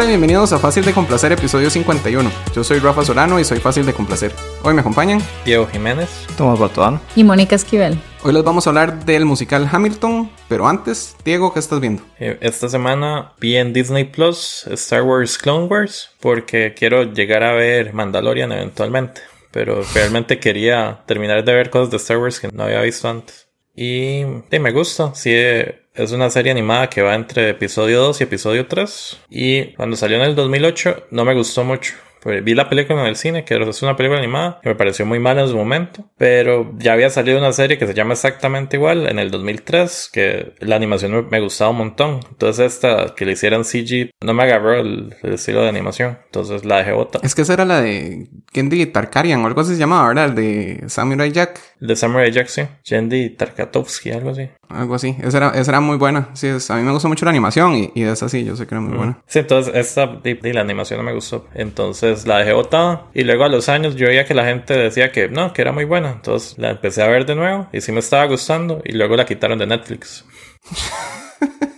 Hola y bienvenidos a Fácil de Complacer, episodio 51. Yo soy Rafa Solano y soy Fácil de Complacer. Hoy me acompañan Diego Jiménez, Tomás Batuán y Mónica Esquivel. Hoy les vamos a hablar del musical Hamilton, pero antes, Diego, ¿qué estás viendo? Eh, esta semana vi en Disney Plus Star Wars Clone Wars porque quiero llegar a ver Mandalorian eventualmente, pero realmente quería terminar de ver cosas de Star Wars que no había visto antes. Y sí, me gusta, sí, es una serie animada que va entre episodio 2 y episodio 3. Y cuando salió en el 2008 no me gustó mucho. Pues vi la película en el cine, que es una película animada, que me pareció muy mala en su momento, pero ya había salido una serie que se llama exactamente igual en el 2003, que la animación me, gustaba un montón. Entonces esta que le hicieran CG no me agarró el, estilo de animación, entonces la dejé bota. Es que esa era la de Gendy Tarkarian o algo así se llamaba, ¿verdad? El de Samurai Jack. El de Samurai Jack, sí. Gendy Tarkatovsky, algo así. Algo así. Esa era, esa era muy buena. Sí, a mí me gustó mucho la animación y, y esa sí, yo sé que era muy buena. Sí, entonces esta y la animación no me gustó. Entonces la dejé botada. Y luego a los años yo veía que la gente decía que no, que era muy buena. Entonces la empecé a ver de nuevo y sí me estaba gustando. Y luego la quitaron de Netflix.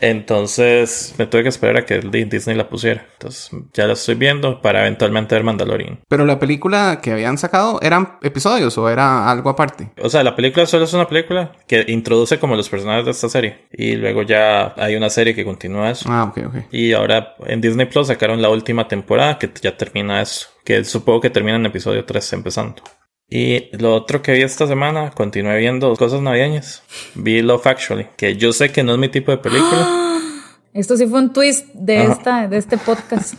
Entonces me tuve que esperar a que Disney la pusiera. Entonces ya la estoy viendo para eventualmente ver Mandalorian. Pero la película que habían sacado eran episodios o era algo aparte. O sea, la película solo es una película que introduce como los personajes de esta serie. Y luego ya hay una serie que continúa eso. Ah, ok, ok. Y ahora en Disney Plus sacaron la última temporada que ya termina eso. Que supongo que termina en episodio 3 empezando. Y lo otro que vi esta semana, continué viendo cosas navideñas. Vi Love Actually, que yo sé que no es mi tipo de película. Esto sí fue un twist de, esta, de este podcast.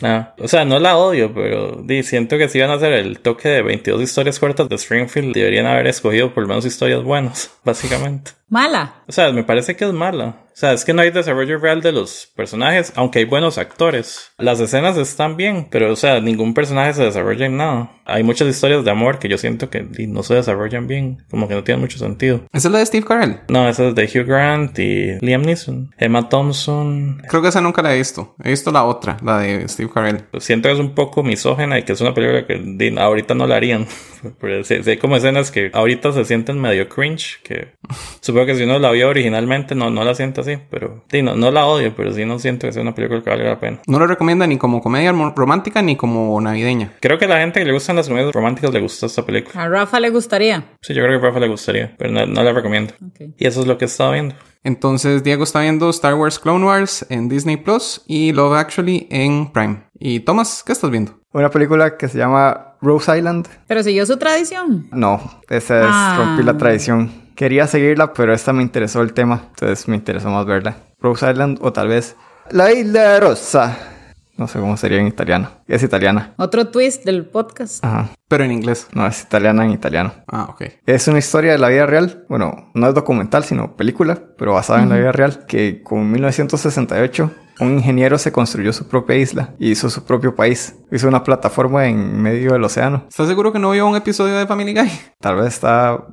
No, o sea, no la odio, pero di, siento que si iban a hacer el toque de 22 historias cortas de Springfield, deberían haber escogido por lo menos historias buenas, básicamente. Mala. O sea, me parece que es mala. O sea, es que no hay desarrollo real de los personajes, aunque hay buenos actores. Las escenas están bien, pero, o sea, ningún personaje se desarrolla en nada. Hay muchas historias de amor que yo siento que no se desarrollan bien, como que no tienen mucho sentido. ¿Esa es la de Steve Carell? No, esa es de Hugh Grant y Liam Neeson. Emma Thompson. Creo que esa nunca la he visto. He visto la otra, la de Steve Carell. Siento que es un poco misógena y que es una película que ahorita no la harían. Pero hay como escenas que ahorita se sienten medio cringe, que supongo que si uno la vio originalmente no, no la siente así, pero sí, no, no la odio, pero sí no siento que sea una película que valga la pena. No lo recomienda ni como comedia romántica ni como navideña. Creo que a la gente que le gustan las comedias románticas le gusta esta película. A Rafa le gustaría. Sí, yo creo que a Rafa le gustaría, pero no, la recomiendo. Y eso es lo que he estado viendo. Entonces Diego está viendo Star Wars Clone Wars en Disney Plus y Love Actually en Prime. Y Thomas, ¿qué estás viendo? Una película que se llama Rose Island. ¿Pero siguió su tradición? No, esa es ah. rompí la tradición. Quería seguirla, pero esta me interesó el tema, entonces me interesó más verla. Rose Island o tal vez La Isla Rosa. No sé cómo sería en italiano. Es italiana. Otro twist del podcast. Ajá. Pero en inglés. No, es italiana en italiano. Ah, ok. Es una historia de la vida real. Bueno, no es documental, sino película, pero basada en la vida real. Que con 1968 un ingeniero se construyó su propia isla y hizo su propio país. Hizo una plataforma en medio del océano. ¿Estás seguro que no vio un episodio de Family Guy? Tal vez está...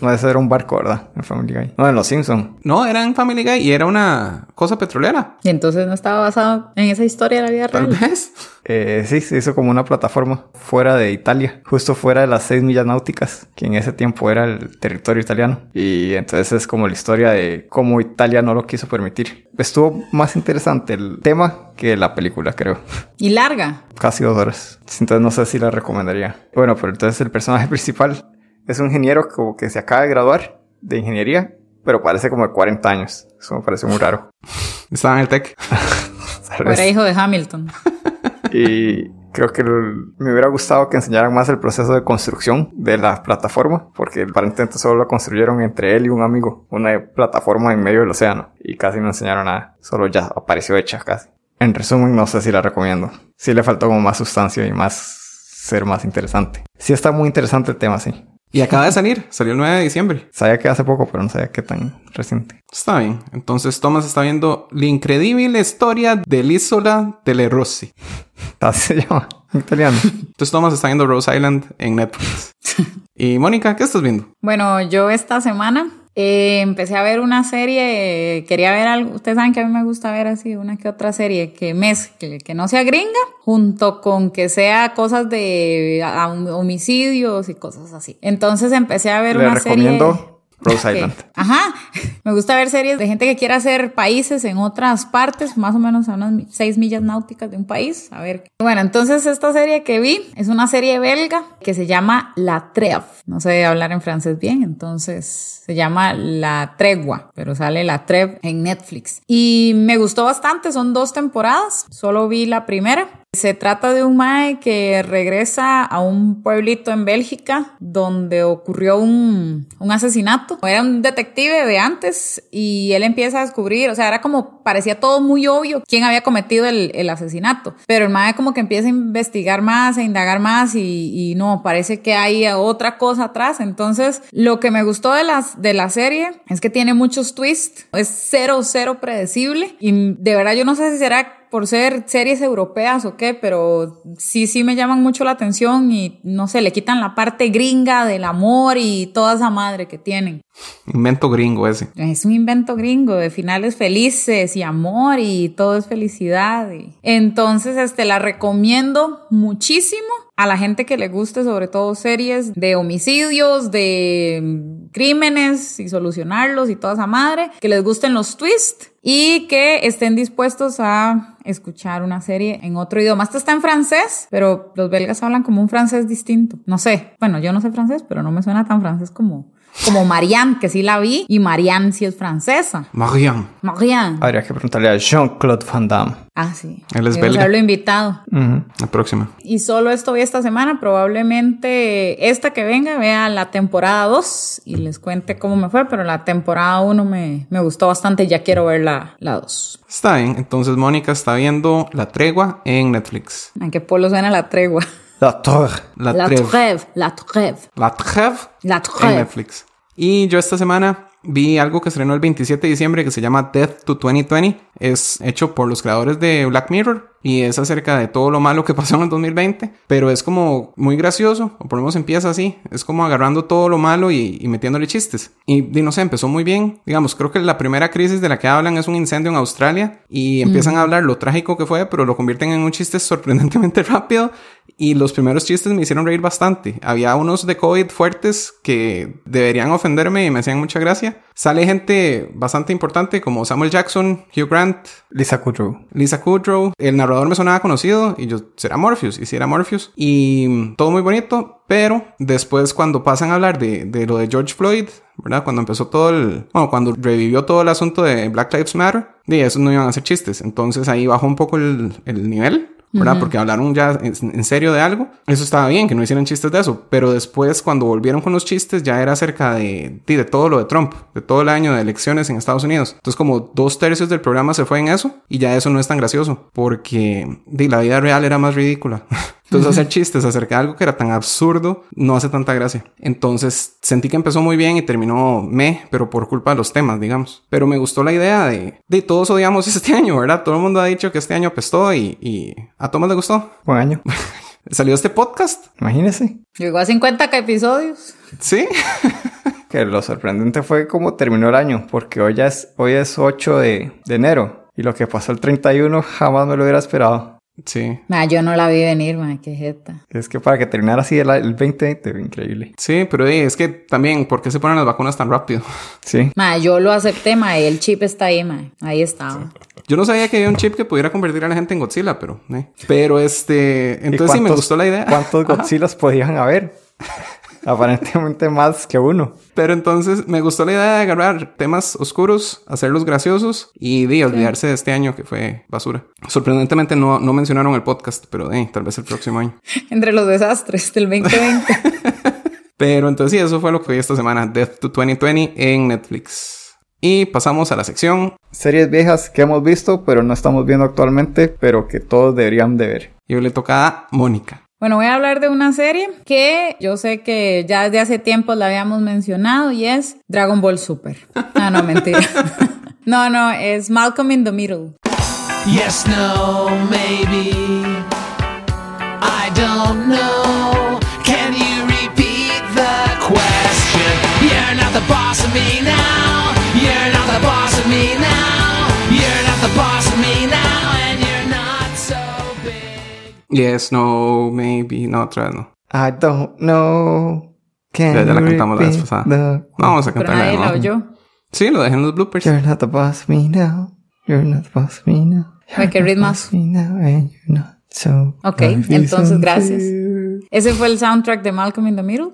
No debe ser un barco, ¿verdad? En Family Guy. No, en Los Simpsons. No, era en Family Guy y era una cosa petrolera. Y entonces no estaba basado en esa historia de la vida real. Tal vez. Eh, sí, se hizo como una plataforma fuera de Italia, justo fuera de las seis millas náuticas, que en ese tiempo era el territorio italiano. Y entonces es como la historia de cómo Italia no lo quiso permitir. Estuvo más interesante el tema que la película, creo. ¿Y larga? Casi dos horas. Entonces no sé si la recomendaría. Bueno, pero entonces el personaje principal es un ingeniero como que se acaba de graduar de ingeniería, pero parece como de 40 años. Eso me parece muy raro. Estaba en el tech. era hijo de Hamilton. y creo que me hubiera gustado que enseñaran más el proceso de construcción de la plataforma, porque aparentemente solo lo construyeron entre él y un amigo, una plataforma en medio del océano, y casi no enseñaron nada, solo ya apareció hecha casi. En resumen, no sé si la recomiendo. Sí le faltó como más sustancia y más ser más interesante. Sí está muy interesante el tema, sí. Y acaba de salir, salió el 9 de diciembre. Sabía que hace poco, pero no sabía qué tan reciente. Está bien. Entonces Thomas está viendo la increíble historia de L'isola delle Rossi. Así se llama, en italiano. Entonces Thomas está viendo Rose Island en Netflix. y Mónica, ¿qué estás viendo? Bueno, yo esta semana eh, empecé a ver una serie, quería ver algo, ustedes saben que a mí me gusta ver así una que otra serie que mezcle, que no sea gringa, junto con que sea cosas de homicidios y cosas así. Entonces empecé a ver Le una recomiendo Rose Island. Ajá. Me gusta ver series de gente que quiere hacer países en otras partes, más o menos a unas seis millas náuticas de un país. A ver. Bueno, entonces esta serie que vi es una serie belga que se llama La Trêve. No sé hablar en francés bien, entonces se llama La Tregua, pero sale La Trêve en Netflix. Y me gustó bastante, son dos temporadas, solo vi la primera. Se trata de un mae que regresa a un pueblito en Bélgica donde ocurrió un, asesinato. Era un detective de antes y él empieza a descubrir, o sea, era como, parecía todo muy obvio quién había cometido el, asesinato. Pero el mae como que empieza a investigar más, a indagar más y, y no, parece que hay otra cosa atrás. Entonces, lo que me gustó de, las, de la serie es que tiene muchos twists, es cero, cero predecible y de verdad yo no sé si será por ser series europeas o qué, pero sí, sí me llaman mucho la atención y no sé, le quitan la parte gringa del amor y toda esa madre que tienen. Invento gringo ese. Es un invento gringo de finales felices y amor y todo es felicidad. Entonces, este, la recomiendo muchísimo a la gente que le guste, sobre todo series de homicidios, de crímenes y solucionarlos y toda esa madre, que les gusten los twists y que estén dispuestos a escuchar una serie en otro idioma. Esta está en francés, pero los belgas hablan como un francés distinto. No sé, bueno, yo no sé francés, pero no me suena tan francés como, como Marianne, que sí la vi, y Marianne sí es francesa. Marianne. Marianne. Habría que preguntarle a Jean-Claude Van Damme. Ah, sí. Él es belga. haberlo invitado. Ujú. La próxima. Y solo esto vi esta semana, probablemente esta que venga vea la temporada 2 y les cuente cómo me fue, pero la temporada 1 me, me gustó bastante y ya quiero ver la, la 2. Está bien. Entonces Mónica está viendo La Tregua en Netflix. ¿En qué polo suena la tregua? La Torre. La, La Trêve. trêve, la trêve, La Trêve la en trêve. Netflix. Y yo esta semana vi algo que estrenó el 27 de diciembre que se llama Death to 2020. Es hecho por los creadores de Black Mirror y es acerca de todo lo malo que pasó en el 2020. Pero es como muy gracioso, o por lo menos empieza así. Es como agarrando todo lo malo y, y metiéndole chistes. Y, y no sé, empezó muy bien. Digamos, creo que la primera crisis de la que hablan es un incendio en Australia y empiezan a hablar lo trágico que fue, pero lo convierten en un chiste sorprendentemente rápido. Y los primeros chistes me hicieron reír bastante. Había unos de COVID fuertes que deberían ofenderme y me hacían mucha gracia. Sale gente bastante importante como Samuel Jackson, Hugh Grant, Lisa Kudrow. Lisa Kudrow. El narrador me sonaba conocido y yo, ¿será Morpheus? Y si era Morpheus. Y mm, todo muy bonito. Pero después cuando pasan a hablar de, de lo de George Floyd, ¿verdad? Cuando empezó todo el... Bueno, cuando revivió todo el asunto de Black Lives Matter, de esos no iban a ser chistes. Entonces ahí bajó un poco el, el nivel. ¿Verdad? Porque hablaron ya en, en serio de algo. Eso estaba bien, que no hicieran chistes de eso. Pero después, cuando volvieron con los chistes, ya era acerca de, de, de todo lo de Trump, de todo el año de elecciones en Estados Unidos. Entonces, como dos tercios del programa se fue en eso, y ya eso no es tan gracioso, porque de, la vida real era más ridícula. Entonces, hacer chistes acerca de algo que era tan absurdo no hace tanta gracia. Entonces, sentí que empezó muy bien y terminó me, pero por culpa de los temas, digamos. Pero me gustó la idea de, de todos odiamos este año, ¿verdad? Todo el mundo ha dicho que este año apestó y, y a Tomás le gustó. Buen año. Salió este podcast. Imagínese. Llegó a 50 episodios. Sí. Que lo sorprendente fue cómo terminó el año, porque hoy, ya es, hoy es 8 de, de enero. Y lo que pasó el 31 jamás me lo hubiera esperado. Sí. Nah, yo no la vi venir, man, qué jeta. Es que para que terminara así el, el 2020, increíble. Sí, pero eh, es que también, ¿por qué se ponen las vacunas tan rápido? Sí. Ma, yo lo acepté, ma, el chip está ahí, ma. Ahí estaba. Yo no sabía que había un chip que pudiera convertir a la gente en Godzilla, pero... eh. Pero este... ¿Y Entonces sí me gustó la idea. ¿Cuántos Godzillas podían haber? Aparentemente más que uno. Pero entonces me gustó la idea de agarrar temas oscuros, hacerlos graciosos y de olvidarse de este año que fue basura. Sorprendentemente no, no mencionaron el podcast, pero eh, tal vez el próximo año. Entre los desastres del 2020. Pero entonces sí, eso fue lo que vi esta semana. Death to 2020 en Netflix. Y pasamos a la sección Series viejas que hemos visto, pero no estamos viendo actualmente, pero que todos deberían de ver. y hoy le toca a Mónica. Bueno, voy a hablar de una serie que yo sé que ya desde hace tiempo la habíamos mencionado y es Dragon Ball Super. Ah, no, mentira. No, no, es Malcolm in the Middle. Yes, no, maybe. I don't know. Yes, no, maybe. No, otra vez no. I don't know. Can Ya, ya la cantamos la vez pasada. the- No vamos a cantarla de nuevo. oyó. Sí, lo dejé en los bloopers. You're not the boss of me now. You're not the boss of me now. Ay, qué ritmazo. Me now and you're not. So Ok, entonces, gracias. Ese fue el soundtrack de Malcolm in the Middle.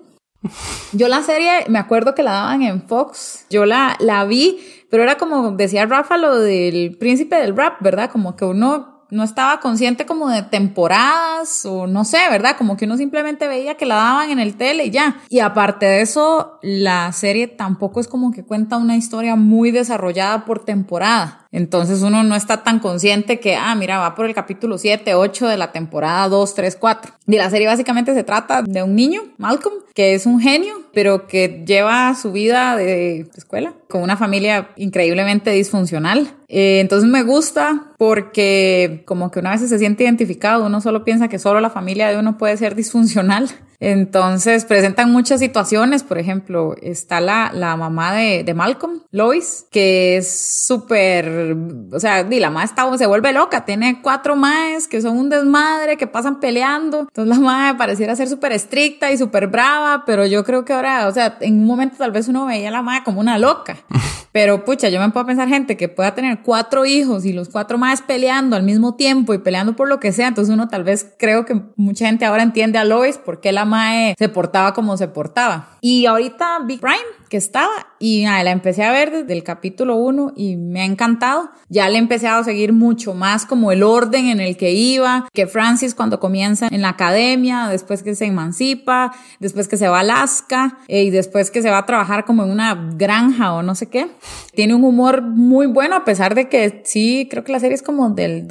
Yo la serie, me acuerdo que la daban en Fox. Yo la, la vi, pero era como decía Rafa lo del príncipe del rap, ¿verdad? Como que uno no estaba consciente como de temporadas o no sé, ¿verdad? Como que uno simplemente veía que la daban en el tele y ya. Y aparte de eso, la serie tampoco es como que cuenta una historia muy desarrollada por temporada. Entonces uno no está tan consciente que, ah, mira, va por el capítulo 7, 8 de la temporada 2, 3, 4. Y la serie básicamente se trata de un niño, Malcolm, que es un genio, pero que lleva su vida de escuela con una familia increíblemente disfuncional. Eh, entonces me gusta porque como que una vez se siente identificado, uno solo piensa que solo la familia de uno puede ser disfuncional. Entonces presentan muchas situaciones, por ejemplo, está la, la mamá de, de Malcolm, Lois, que es súper, o sea, di, la mamá está, se vuelve loca, tiene cuatro maes que son un desmadre, que pasan peleando, entonces la mamá pareciera ser súper estricta y súper brava, pero yo creo que ahora, o sea, en un momento tal vez uno veía a la mamá como una loca, pero pucha, yo me puedo pensar gente que pueda tener cuatro hijos y los cuatro maes peleando al mismo tiempo y peleando por lo que sea, entonces uno tal vez creo que mucha gente ahora entiende a Lois porque la mae se portaba como se portaba. Y ahorita Big Prime, estaba, y nada, la empecé a ver desde el capítulo 1 y me ha encantado. Ya le empecé a seguir mucho más como el orden en el que iba, que Francis cuando comienza en la academia, después que se emancipa, después que se va a Alaska eh, y después que se va a trabajar como en una granja o no sé qué. Tiene un humor muy bueno a pesar de que sí, creo que la serie es como del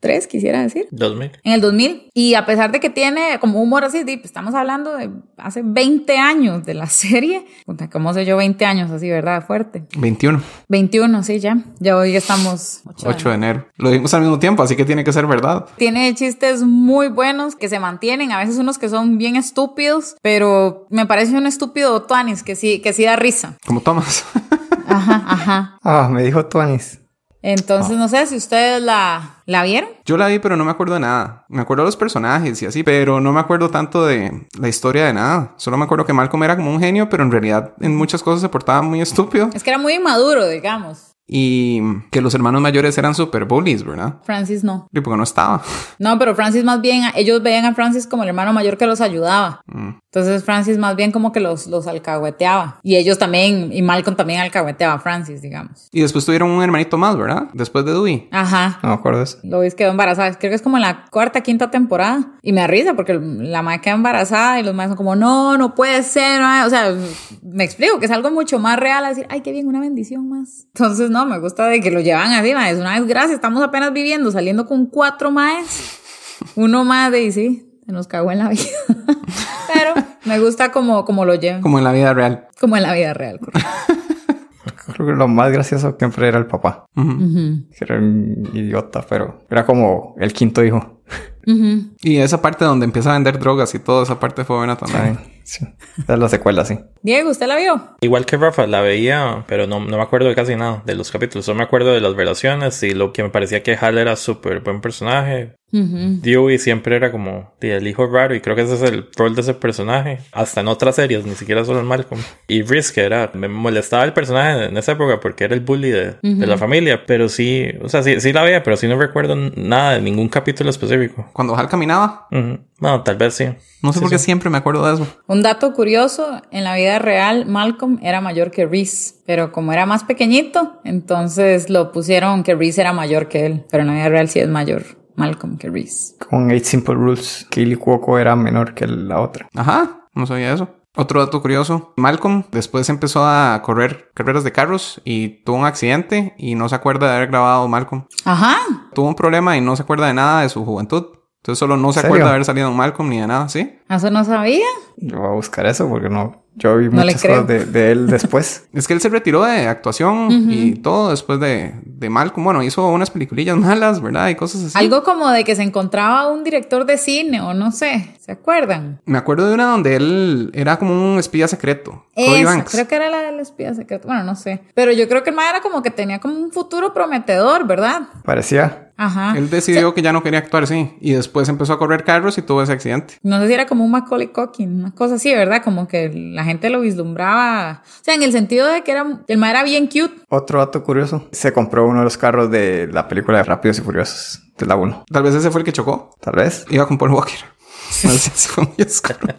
2003, quisiera decir. 2000. En el 2000. Y a pesar de que tiene como humor así, pues, estamos hablando de hace 20 años de la serie. ¿Cómo sé yo 20 años así, verdad? Fuerte. 21, 21, sí, ya. Ya hoy estamos 8, 8 de enero. Lo dimos al mismo tiempo, así que tiene que ser verdad. Tiene chistes muy buenos que se mantienen, a veces unos que son bien estúpidos, pero me parece un estúpido Tuanis que sí, que sí da risa. Como Thomas. Ajá, ajá. Ah, me dijo Tuanis. Entonces, no sé si ustedes la, la vieron. Yo la vi, pero no me acuerdo de nada. Me acuerdo de los personajes y así, pero no me acuerdo tanto de la historia de nada. Solo me acuerdo que Malcolm era como un genio, pero en realidad en muchas cosas se portaba muy estúpido. Es que era muy inmaduro, digamos. Y que los hermanos mayores eran super bullies, ¿verdad? Francis no. Y porque no estaba. No, pero Francis más bien, ellos veían a Francis como el hermano mayor que los ayudaba. Mm. Entonces Francis más bien como que los, los alcahueteaba. Y ellos también, y Malcolm también alcahueteaba a Francis, digamos. Y después tuvieron un hermanito más, ¿verdad? Después de Dewey. Ajá. No me acuerdo. Lois quedó embarazada. Creo que es como en la cuarta, quinta temporada. Y me da risa porque la madre queda embarazada y los madres son como, no, no puede ser. mae". O sea, me explico que es algo mucho más real a decir, ay, qué bien, una bendición más. Entonces, no, me gusta de que lo llevan así. Es una desgracia. Estamos apenas viviendo, saliendo con cuatro maes. Uno más de, y sí, se nos cagó en la vida. Pero me gusta como, como lo llevan. Como en la vida real. Como en la vida real. correcto. Creo que lo más gracioso siempre era el papá. Que era un idiota, pero era como el quinto hijo. Y esa parte donde empieza a vender drogas y toda esa parte fue buena también. Sí. Esa es la secuela, sí. Diego, ¿usted la vio? Igual que Rafa, la veía, pero no, no me acuerdo de casi nada de los capítulos. Solo me acuerdo de las relaciones y lo que me parecía que Hal era súper buen personaje. Ujú. Dewey siempre era como el hijo raro y creo que ese es el rol de ese personaje. Hasta en otras series, ni siquiera solo en Malcolm. Y que era, me molestaba el personaje en esa época porque era el bully de, de la familia. Pero sí, o sea, sí, sí la veía, pero sí no recuerdo nada de ningún capítulo específico. Cuando Hal caminaba, Ujú. Bueno, tal vez sí. no sé Sí, por qué sí. siempre me acuerdo de eso. Un dato curioso, en la vida real Malcolm era mayor que Reese, pero como era más pequeñito, entonces lo pusieron que Reese era mayor que él, pero en la vida real sí es mayor Malcolm que Reese. Con Eight Simple Rules, Kaylee Cuoco era menor que la otra. Ajá, no sabía eso. Otro dato curioso, Malcolm después empezó a correr carreras de carros y tuvo un accidente y no se acuerda de haber grabado Malcolm. Ajá, Tuvo un problema y no se acuerda de nada de su juventud. Entonces solo no se acuerda de haber salido Malcolm ni de nada, ¿sí? Eso no sabía. Yo voy a buscar eso porque no. Yo vi No muchas cosas de, de él después. Es que él se retiró de actuación y todo después de, de Malcolm. Bueno, hizo unas peliculillas malas, ¿verdad? Y cosas así. Algo como de que se encontraba un director de cine o no sé, ¿se acuerdan? Me acuerdo de una donde él era como un espía secreto. Esa, creo que era la del espía secreto. Bueno, no sé. Pero yo creo que el era como que tenía como un futuro prometedor, ¿verdad? Parecía. Ajá. Él decidió que ya no quería actuar así. Y después empezó a correr carros y tuvo ese accidente. No sé si era como un Macaulay Culkin, una cosa así, ¿verdad? Como que la gente lo vislumbraba. O sea, en el sentido de que era, el ma era bien cute. Otro dato curioso, se compró uno de los carros de la película de Rápidos y Furiosos, de la 1. Tal vez ese fue el que chocó. Tal vez. Iba con Paul Walker. No sé si fue muy oscuro.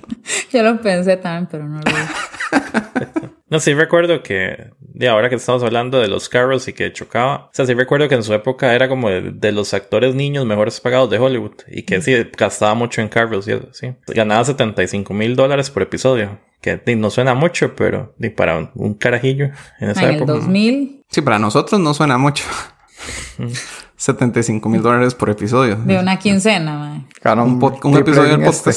Yo lo pensé también, pero no lo vi. No, sí recuerdo que, de ahora que estamos hablando de los carros y que chocaba, o sea, sí recuerdo que en su época era como de, de los actores niños mejores pagados de Hollywood y que sí, gastaba mucho en carros y eso, sí. Ganaba 75 mil dólares por episodio, que no suena mucho, pero di, para un, un carajillo en esa en el época. 2000, Sí, para nosotros no suena mucho. 75 mil dólares por episodio. de una quincena. Ganó Un, un episodio del en este.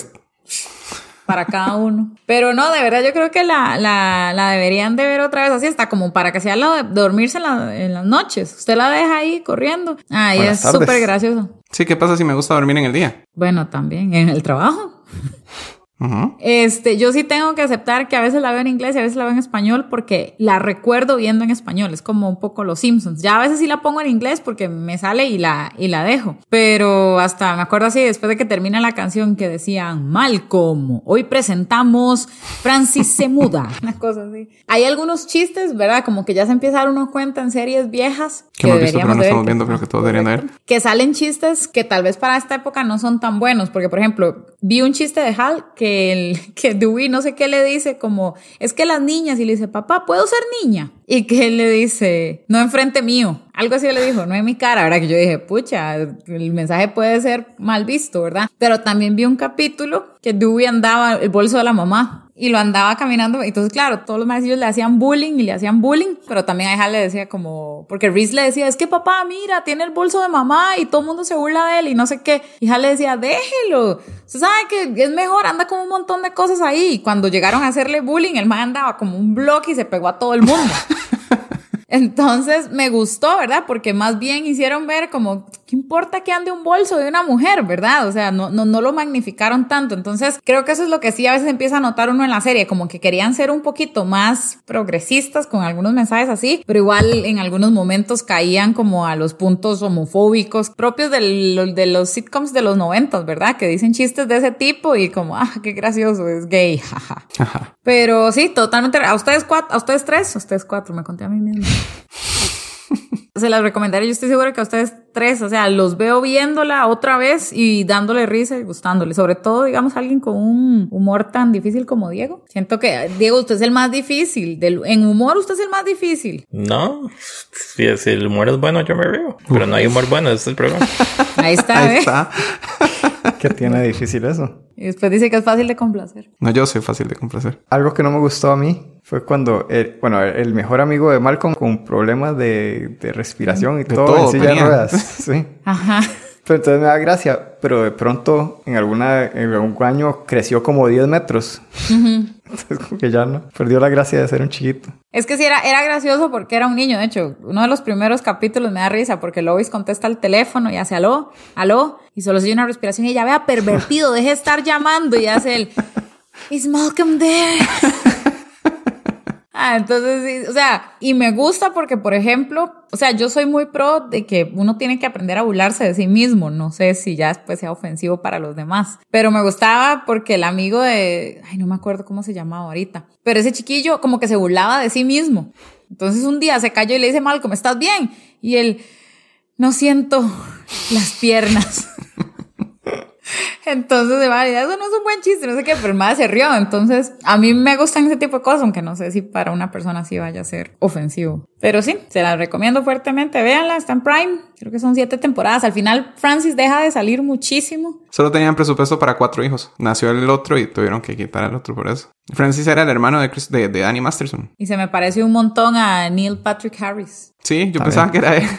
Para cada uno. Pero no, de verdad yo creo que la, la, la deberían de ver otra vez así, hasta como para que sea la de dormirse en, la- en las noches. Usted la deja ahí corriendo. Ay, Buenas es súper gracioso. Sí, ¿qué pasa si me gusta dormir en el día? Bueno, también en el trabajo. Ujú. Este, yo sí tengo que aceptar que a veces la veo en inglés y a veces la veo en español porque la recuerdo viendo en español. Es como un poco los Simpsons. Ya a veces sí la pongo en inglés porque me sale y la, y la dejo. Pero hasta me acuerdo así, después de que termina la canción que decían Malcolm, hoy presentamos Francis se muda. Una cosa así. Hay algunos chistes, ¿verdad? Como que ya se empieza uno cuenta en series viejas. Que hemos visto, pero no ver, estamos viendo, creo que todos deberían de ver. que salen chistes que tal vez para esta época no son tan buenos, porque por ejemplo, vi un chiste de Hal que el que Dewey no sé qué le dice como, es que las niñas y le dice, "Papá, ¿puedo ser niña?" Y que él le dice, "No enfrente mío." Algo así le dijo, no en mi cara, ¿verdad? Que yo dije, pucha, el mensaje puede ser mal visto, ¿verdad? Pero también vi un capítulo que Dewey andaba el bolso de la mamá y lo andaba caminando. Entonces, claro, todos los maestros le hacían bullying y le hacían bullying, pero también a Hal le decía como, porque Reese le decía, es que papá, mira, tiene el bolso de mamá y todo el mundo se burla de él y no sé qué. Hal le decía, déjelo. Usted sabe que es mejor, anda con un montón de cosas ahí. Y cuando llegaron a hacerle bullying, el man andaba como un bloque y se pegó a todo el mundo. Entonces me gustó, ¿verdad? Porque más bien hicieron ver como, ¿qué importa que ande un bolso de una mujer, verdad? O sea, no, no, no lo magnificaron tanto. Entonces creo que eso es lo que sí a veces empieza a notar uno en la serie, como que querían ser un poquito más progresistas con algunos mensajes así, pero igual en algunos momentos caían como a los puntos homofóbicos propios del- de los sitcoms de los noventas, ¿verdad? Que dicen chistes de ese tipo y como, ah, qué gracioso, es gay, jaja. Ajá. Pero sí, totalmente. A ustedes cuatro, a ustedes tres, a ustedes cuatro, me conté a mí misma. Se las recomendaré, yo estoy segura que a ustedes tres, o sea, los veo viéndola otra vez y dándole risa y gustándole. Sobre todo, digamos, alguien con un humor tan difícil como Diego. Siento que, Diego, usted es el más difícil. Del, en humor, usted es el más difícil. No, si, si el humor es bueno, yo me río. Pero no hay humor bueno, ese es el problema. Ahí está, Ahí ¿eh? está. ¿Qué tiene difícil eso? Y después dice que es fácil de complacer. No, yo soy fácil de complacer. Algo que no me gustó a mí fue cuando, el, bueno, el mejor amigo de Malcolm con problemas de, de respiración y De todo, todo en silla de ruedas. Sí. Ajá. Pero entonces me da gracia, pero de pronto en alguna en algún año creció como 10 metros. Entonces como que ya no, perdió la gracia de ser un chiquito. Es que sí, era, era gracioso porque era un niño. De hecho, uno de los primeros capítulos me da risa porque Lois contesta al teléfono y hace aló, aló, y solo oye una respiración y ella vea pervertido, deje de estar llamando y hace el Is Malcolm there? Ah, entonces o sea, y me gusta porque, por ejemplo, o sea, yo soy muy pro de que uno tiene que aprender a burlarse de sí mismo. No sé si ya después sea ofensivo para los demás, pero me gustaba porque el amigo de, ay, no me acuerdo cómo se llamaba ahorita, pero ese chiquillo como que se burlaba de sí mismo. Entonces un día se cayó y le dice, Malcolm, ¿estás bien? Y él, no siento las piernas. Entonces, de verdad, eso no es un buen chiste, no sé qué, pero el se rió. Entonces, a mí me gustan ese tipo de cosas, aunque no sé si para una persona así vaya a ser ofensivo. Pero sí, se las recomiendo fuertemente. Véanla, está en Prime. Creo que son siete temporadas. Al final, Francis deja de salir muchísimo. Solo tenían presupuesto para cuatro hijos. Nació el otro y tuvieron que quitar al otro por eso. Francis era el hermano de, Chris- de, de Danny Masterson. Y se me parece un montón a Neil Patrick Harris. Sí, yo A pensaba ver. que era él.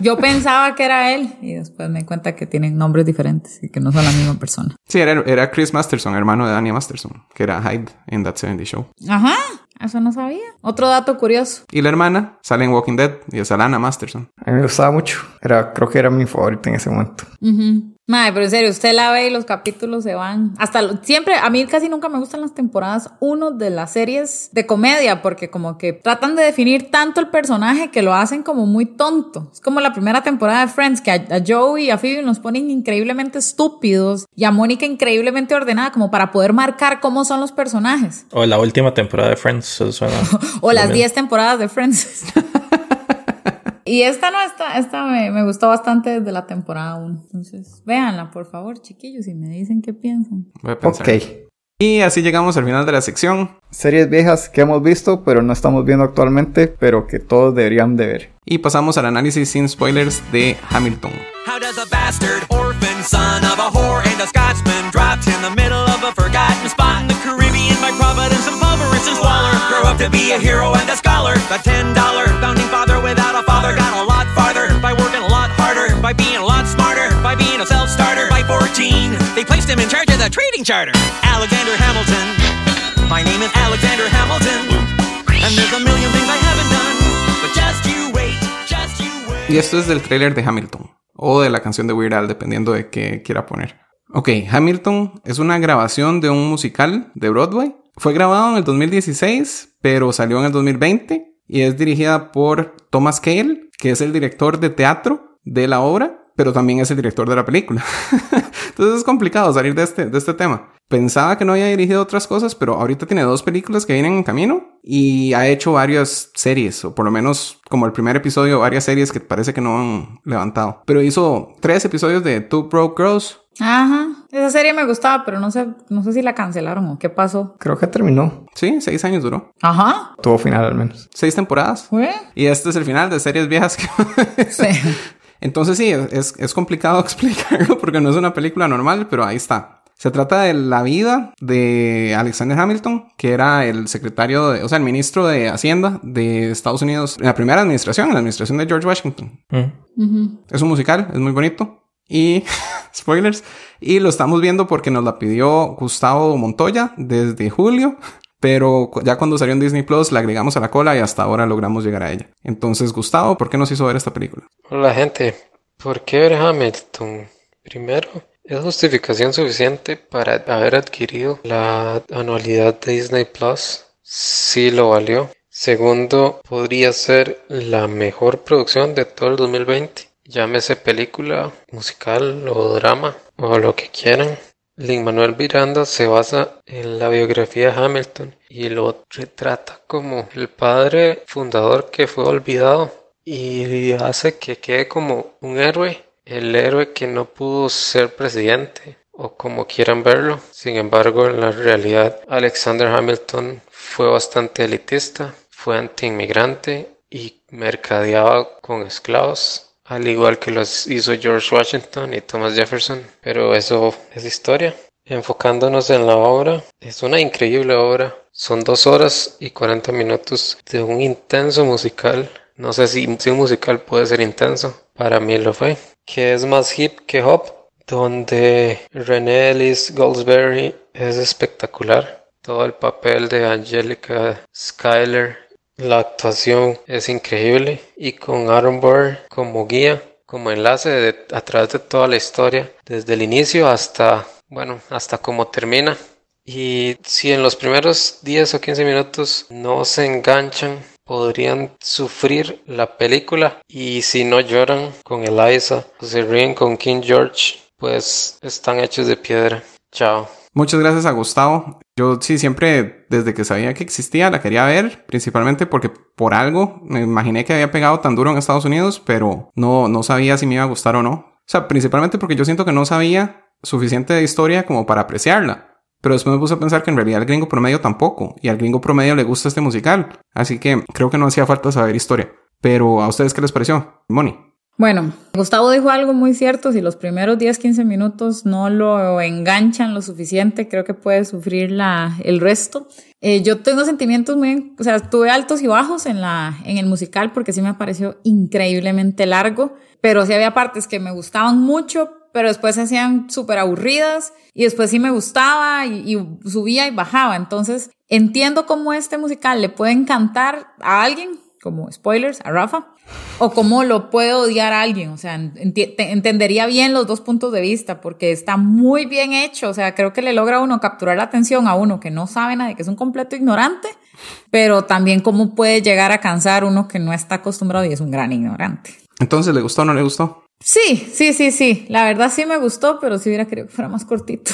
Yo pensaba que era él y después me di cuenta que tienen nombres diferentes y que no son la misma persona. Sí, era, era Chris Masterson, hermano de Danny Masterson, que era Hyde en That 70 Show. Ajá, eso no sabía. Otro dato curioso. Y la hermana sale en Walking Dead y es Alana Masterson. A mí me gustaba mucho. Era, creo que era mi favorita en ese momento. Ujú. Madre, pero en serio, usted la ve y los capítulos se van. Hasta lo- siempre, a mí casi nunca me gustan las temporadas uno de las series de comedia, porque como que tratan de definir tanto el personaje que lo hacen como muy tonto. Es como la primera temporada de Friends, que a, a Joey y a Phoebe nos ponen increíblemente estúpidos y a Mónica increíblemente ordenada, como para poder marcar cómo son los personajes. O la última temporada de Friends, eso suena. O las también. 10 temporadas de Friends. y esta no, esta, esta me, me gustó bastante desde la temporada 1. Entonces, véanla, por favor, chiquillos, y me dicen qué piensan. Voy a pensar. Ok. Y así llegamos al final de la sección. Series viejas que hemos visto, pero no estamos viendo actualmente, pero que todos deberían de ver. Y pasamos al análisis sin spoilers de Hamilton. How does a bastard orphan son of a whore and a Scotsman dropped in the middle of a forgotten spot in the Caribbean by providence and avarice and squalor grow up to be a hero and a scholar? The ten dollar 19, they placed him in charge of the trading charter. Alexander Hamilton. My name is Alexander Hamilton. And there's a million things I haven't done. But just you wait, just you wait. Y esto es del tráiler de Hamilton. O de la canción de Weird Al, dependiendo de qué quiera poner. Ok, Hamilton es una grabación de un musical de Broadway. Fue grabado en el 2016, pero salió en el 2020 y es dirigida por Thomas Cale, que es el director de teatro de la obra pero también es el director de la película. Entonces es complicado salir de este, de este tema. Pensaba que no había dirigido otras cosas, pero ahorita tiene dos películas que vienen en camino y ha hecho varias series, o por lo menos como el primer episodio, varias series que parece que no han levantado. Pero hizo tres episodios de Two Broke Girls. Ajá. Esa serie me gustaba, pero no sé, no sé si la cancelaron o qué pasó. Creo que terminó. Sí, seis años duró. Ajá. Tuvo final al menos. Seis temporadas. ¿Fue? Y este es el final de series viejas que... Sí. Entonces sí, es, es complicado explicarlo porque no es una película normal, pero ahí está. Se trata de la vida de Alexander Hamilton, que era el secretario, de, o sea, el ministro de Hacienda de Estados Unidos en la primera administración, en la administración de George Washington. Mm. Es un musical, es muy bonito. Y, spoilers, y lo estamos viendo porque nos la pidió Gustavo Montoya desde julio. Pero ya cuando salió en Disney Plus la agregamos a la cola y hasta ahora logramos llegar a ella. Entonces, Gustavo, ¿por qué nos hizo ver esta película? Hola gente, ¿por qué ver Hamilton? Primero, es justificación suficiente para haber adquirido la anualidad de Disney Plus. Sí lo valió. Segundo, podría ser la mejor producción de todo el 2020. Llámese película, musical o drama o lo que quieran. Lin Manuel Miranda se basa en la biografía de Hamilton y lo retrata como el padre fundador que fue olvidado y hace que quede como un héroe, el héroe que no pudo ser presidente o como quieran verlo. Sin embargo, en la realidad, Alexander Hamilton fue bastante elitista, fue anti-inmigrante y mercadeaba con esclavos al igual que los hizo George Washington y Thomas Jefferson, pero eso es historia. Enfocándonos en la obra, es una increíble obra. Son dos horas y 40 minutos de un intenso musical. No sé si, si un musical puede ser intenso. Para mí lo fue. Que es más hip que hop. Donde Renée Ellis Goldsberry es espectacular. Todo el papel de Angelica Schuyler la actuación es increíble y con Aaron Burr como guía, como enlace de- a través de toda la historia, desde el inicio hasta, bueno, hasta cómo termina. Y si en los primeros 10 o 15 minutos no se enganchan, podrían sufrir la película y si no lloran con Eliza o se ríen con King George, pues están hechos de piedra. Chao. Muchas gracias a Gustavo. Yo sí siempre, desde que sabía que existía, la quería ver, principalmente porque por algo me imaginé que había pegado tan duro en Estados Unidos, pero no, no sabía si me iba a gustar o no. O sea, principalmente porque yo siento que no sabía suficiente de historia como para apreciarla. Pero después me puse a pensar que en realidad al gringo promedio tampoco, y al gringo promedio le gusta este musical. Así que creo que no hacía falta saber historia. Pero ¿a ustedes qué les pareció? Moni. Bueno, Gustavo dijo algo muy cierto, si los primeros 10, 15 minutos no lo enganchan lo suficiente, creo que puede sufrir la, el resto. Eh, yo tengo sentimientos muy, o sea, tuve altos y bajos en, la, en el musical porque sí me pareció increíblemente largo, pero sí había partes que me gustaban mucho, pero después se hacían súper aburridas y después sí me gustaba y, y subía y bajaba. Entonces entiendo cómo este musical le puede encantar a alguien como spoilers, a Rafa, o cómo lo puede odiar a alguien. O sea, entendería bien los dos puntos de vista porque está muy bien hecho. O sea, creo que le logra a uno capturar la atención a uno que no sabe nada, que es un completo ignorante, pero también cómo puede llegar a cansar uno que no está acostumbrado y es un gran ignorante. Entonces, ¿le gustó o no le gustó? Sí, sí, sí, sí. La verdad sí me gustó, pero sí hubiera querido que fuera más cortito.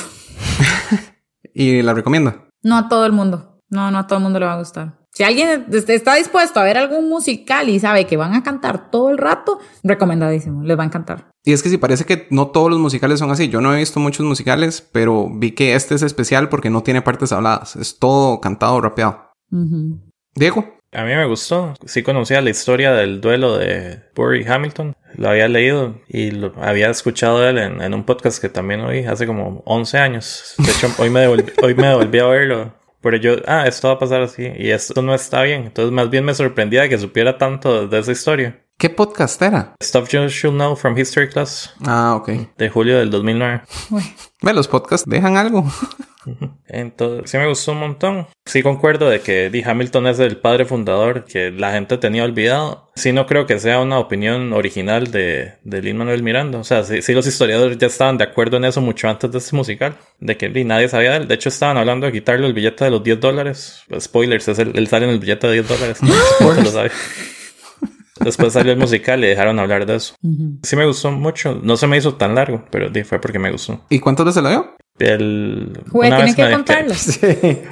¿Y la recomienda? No a todo el mundo. No, no a todo el mundo le va a gustar. Si alguien est- está dispuesto a ver algún musical y sabe que van a cantar todo el rato, recomendadísimo, les va a encantar. Y es que sí, parece que no todos los musicales son así. Yo no he visto muchos musicales, pero vi que este es especial porque no tiene partes habladas. Es todo cantado, rapeado. Ujú. Diego, A mí me gustó. Sí conocía la historia del duelo de Burry Hamilton. Lo había leído y lo había escuchado de él en, en un podcast que también oí hace como 11 años. De hecho, hoy me devolví, hoy me devolví a verlo. Pero yo, ah, esto va a pasar así y esto no está bien. Entonces, más bien me sorprendía que supiera tanto de esa historia. ¿Qué podcast era? Stuff You Should Know from History Class Ah, ok. de julio del 2009. Uy. Ve, los podcasts dejan algo. Entonces, sí me gustó un montón. Sí concuerdo de que Dee Hamilton es el padre fundador que la gente tenía olvidado. Sí no creo que sea una opinión original de, de Lin-Manuel Miranda. O sea, sí, sí los historiadores ya estaban de acuerdo en eso mucho antes de este musical. De que nadie sabía de él. De hecho, estaban hablando de quitarle el billete de los 10 dólares. Spoilers, es el, él sale en el billete de 10 dólares. No lo sabe. Después salió el musical y dejaron hablar de eso. Sí me gustó mucho. No se me hizo tan largo, pero fue porque me gustó. ¿Y cuántas veces lo vio? El, Güey, una tiene vez que contarlo. Sí.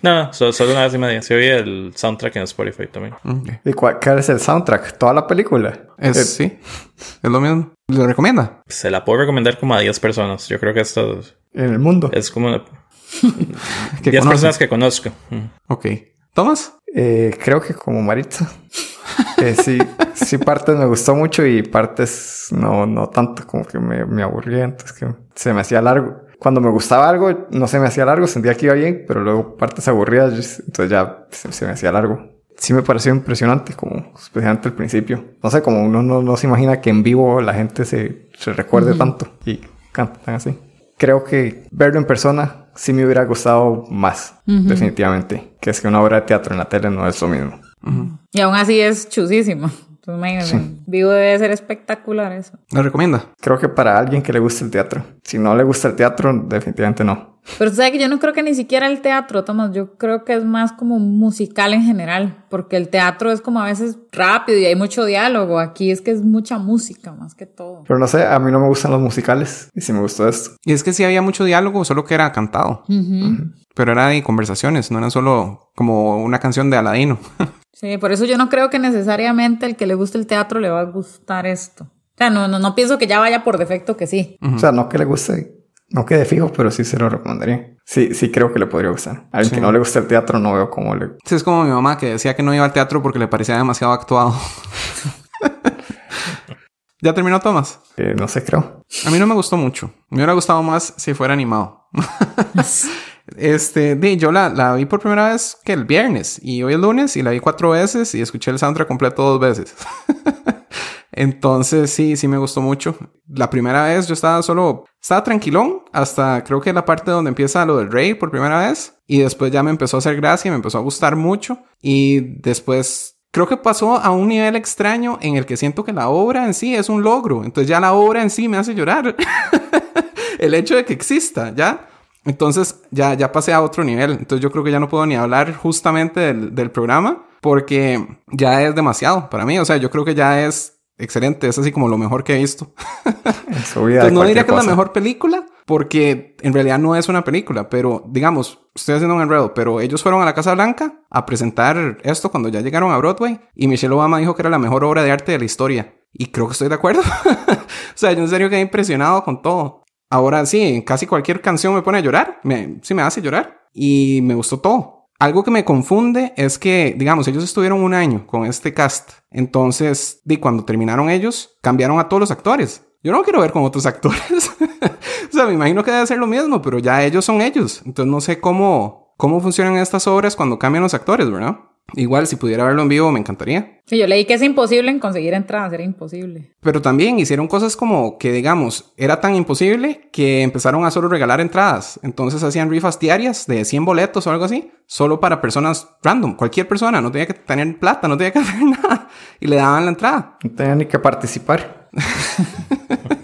No, no, solo, solo una vez y media. Sí oí el soundtrack en Spotify también. ¿Y cuál, cuál es el soundtrack? ¿Toda la película? Es, Eh, sí, es lo mismo. ¿Le recomienda? Se la puedo recomendar como a 10 personas. Yo creo que esto en el mundo. es como una- ¿Que 10 conoce? personas que conozco. Ok. ¿Tomás? Eh, creo que como Maritza. Eh, sí, sí, partes me gustó mucho y partes no, no tanto, como que me, me aburría, entonces que se me hacía largo. Cuando me gustaba algo, no se me hacía largo, sentía que iba bien, pero luego partes aburridas, entonces ya se, se me hacía largo. Sí me pareció impresionante, como especialmente al principio. No sé, como uno no, no se imagina que en vivo la gente se, se recuerde tanto y canta tan así. Creo que verlo en persona sí me hubiera gustado más, definitivamente. Que es que una obra de teatro en la tele no es lo mismo. Y aún así es chusísimo. Entonces, en vivo debe ser espectacular eso. ¿Le recomienda? Creo que para alguien que le guste el teatro. Si no le gusta el teatro, definitivamente no. Pero tú sabes que yo no creo que ni siquiera el teatro, Tomás, yo creo que es más como musical en general, porque el teatro es como a veces rápido y hay mucho diálogo, aquí es que es mucha música más que todo. Pero no sé, a mí no me gustan los musicales. Y sí me gustó esto. Y es que sí había mucho diálogo, solo que era cantado. Pero era de conversaciones, no era solo como una canción de Aladino. Sí, por eso yo no creo que necesariamente el que le guste el teatro le va a gustar esto. O sea, no, no, no pienso que ya vaya por defecto que sí. O sea, no que le guste, no que de fijo, pero sí se lo recomendaría. Sí, sí creo que le podría gustar. A alguien que no le gusta el teatro, no veo cómo le... Sí, es como mi mamá que decía que no iba al teatro porque le parecía demasiado actuado. ¿Ya terminó Tomás? eh, no sé, creo. A mí no me gustó mucho. Me hubiera gustado más si fuera animado. este, di, yo la, la vi por primera vez que el viernes y hoy es lunes y la vi cuatro veces y escuché el soundtrack completo dos veces. Entonces sí, sí me gustó mucho. La primera vez yo estaba solo, estaba tranquilón hasta creo que la parte donde empieza lo del rey por primera vez y después ya me empezó a hacer gracia, me empezó a gustar mucho y después creo que pasó a un nivel extraño en el que siento que la obra en sí es un logro. Entonces ya la obra en sí me hace llorar. el hecho de que exista, ¿ya? Entonces ya, ya pasé a otro nivel. Entonces yo creo que ya no puedo ni hablar justamente del, del programa porque ya es demasiado para mí. O sea, yo creo que ya es excelente. Es así como lo mejor que he visto. Entonces no diría que es la mejor película porque en realidad no es una película, pero digamos, estoy haciendo un enredo, pero ellos fueron a la Casa Blanca a presentar esto cuando ya llegaron a Broadway y Michelle Obama dijo que era la mejor obra de arte de la historia. Y creo que estoy de acuerdo. o sea, yo en serio quedé impresionado con todo. Ahora sí, en casi cualquier canción me pone a llorar, me, sí me hace llorar y me gustó todo. Algo que me confunde es que, digamos, ellos estuvieron un año con este cast. Entonces, di, cuando terminaron ellos, cambiaron a todos los actores. Yo no quiero ver con otros actores. o sea, me imagino que debe ser lo mismo, pero ya ellos son ellos. Entonces no sé cómo, cómo funcionan estas obras cuando cambian los actores, ¿verdad? Igual, si pudiera verlo en vivo, me encantaría. Sí, yo leí que es imposible en conseguir entradas, era imposible. Pero también hicieron cosas como que, digamos, era tan imposible que empezaron a solo regalar entradas. Entonces hacían rifas diarias de 100 boletos o algo así, solo para personas random. Cualquier persona, no tenía que tener plata, no tenía que hacer nada. Y le daban la entrada. No tenía ni que participar.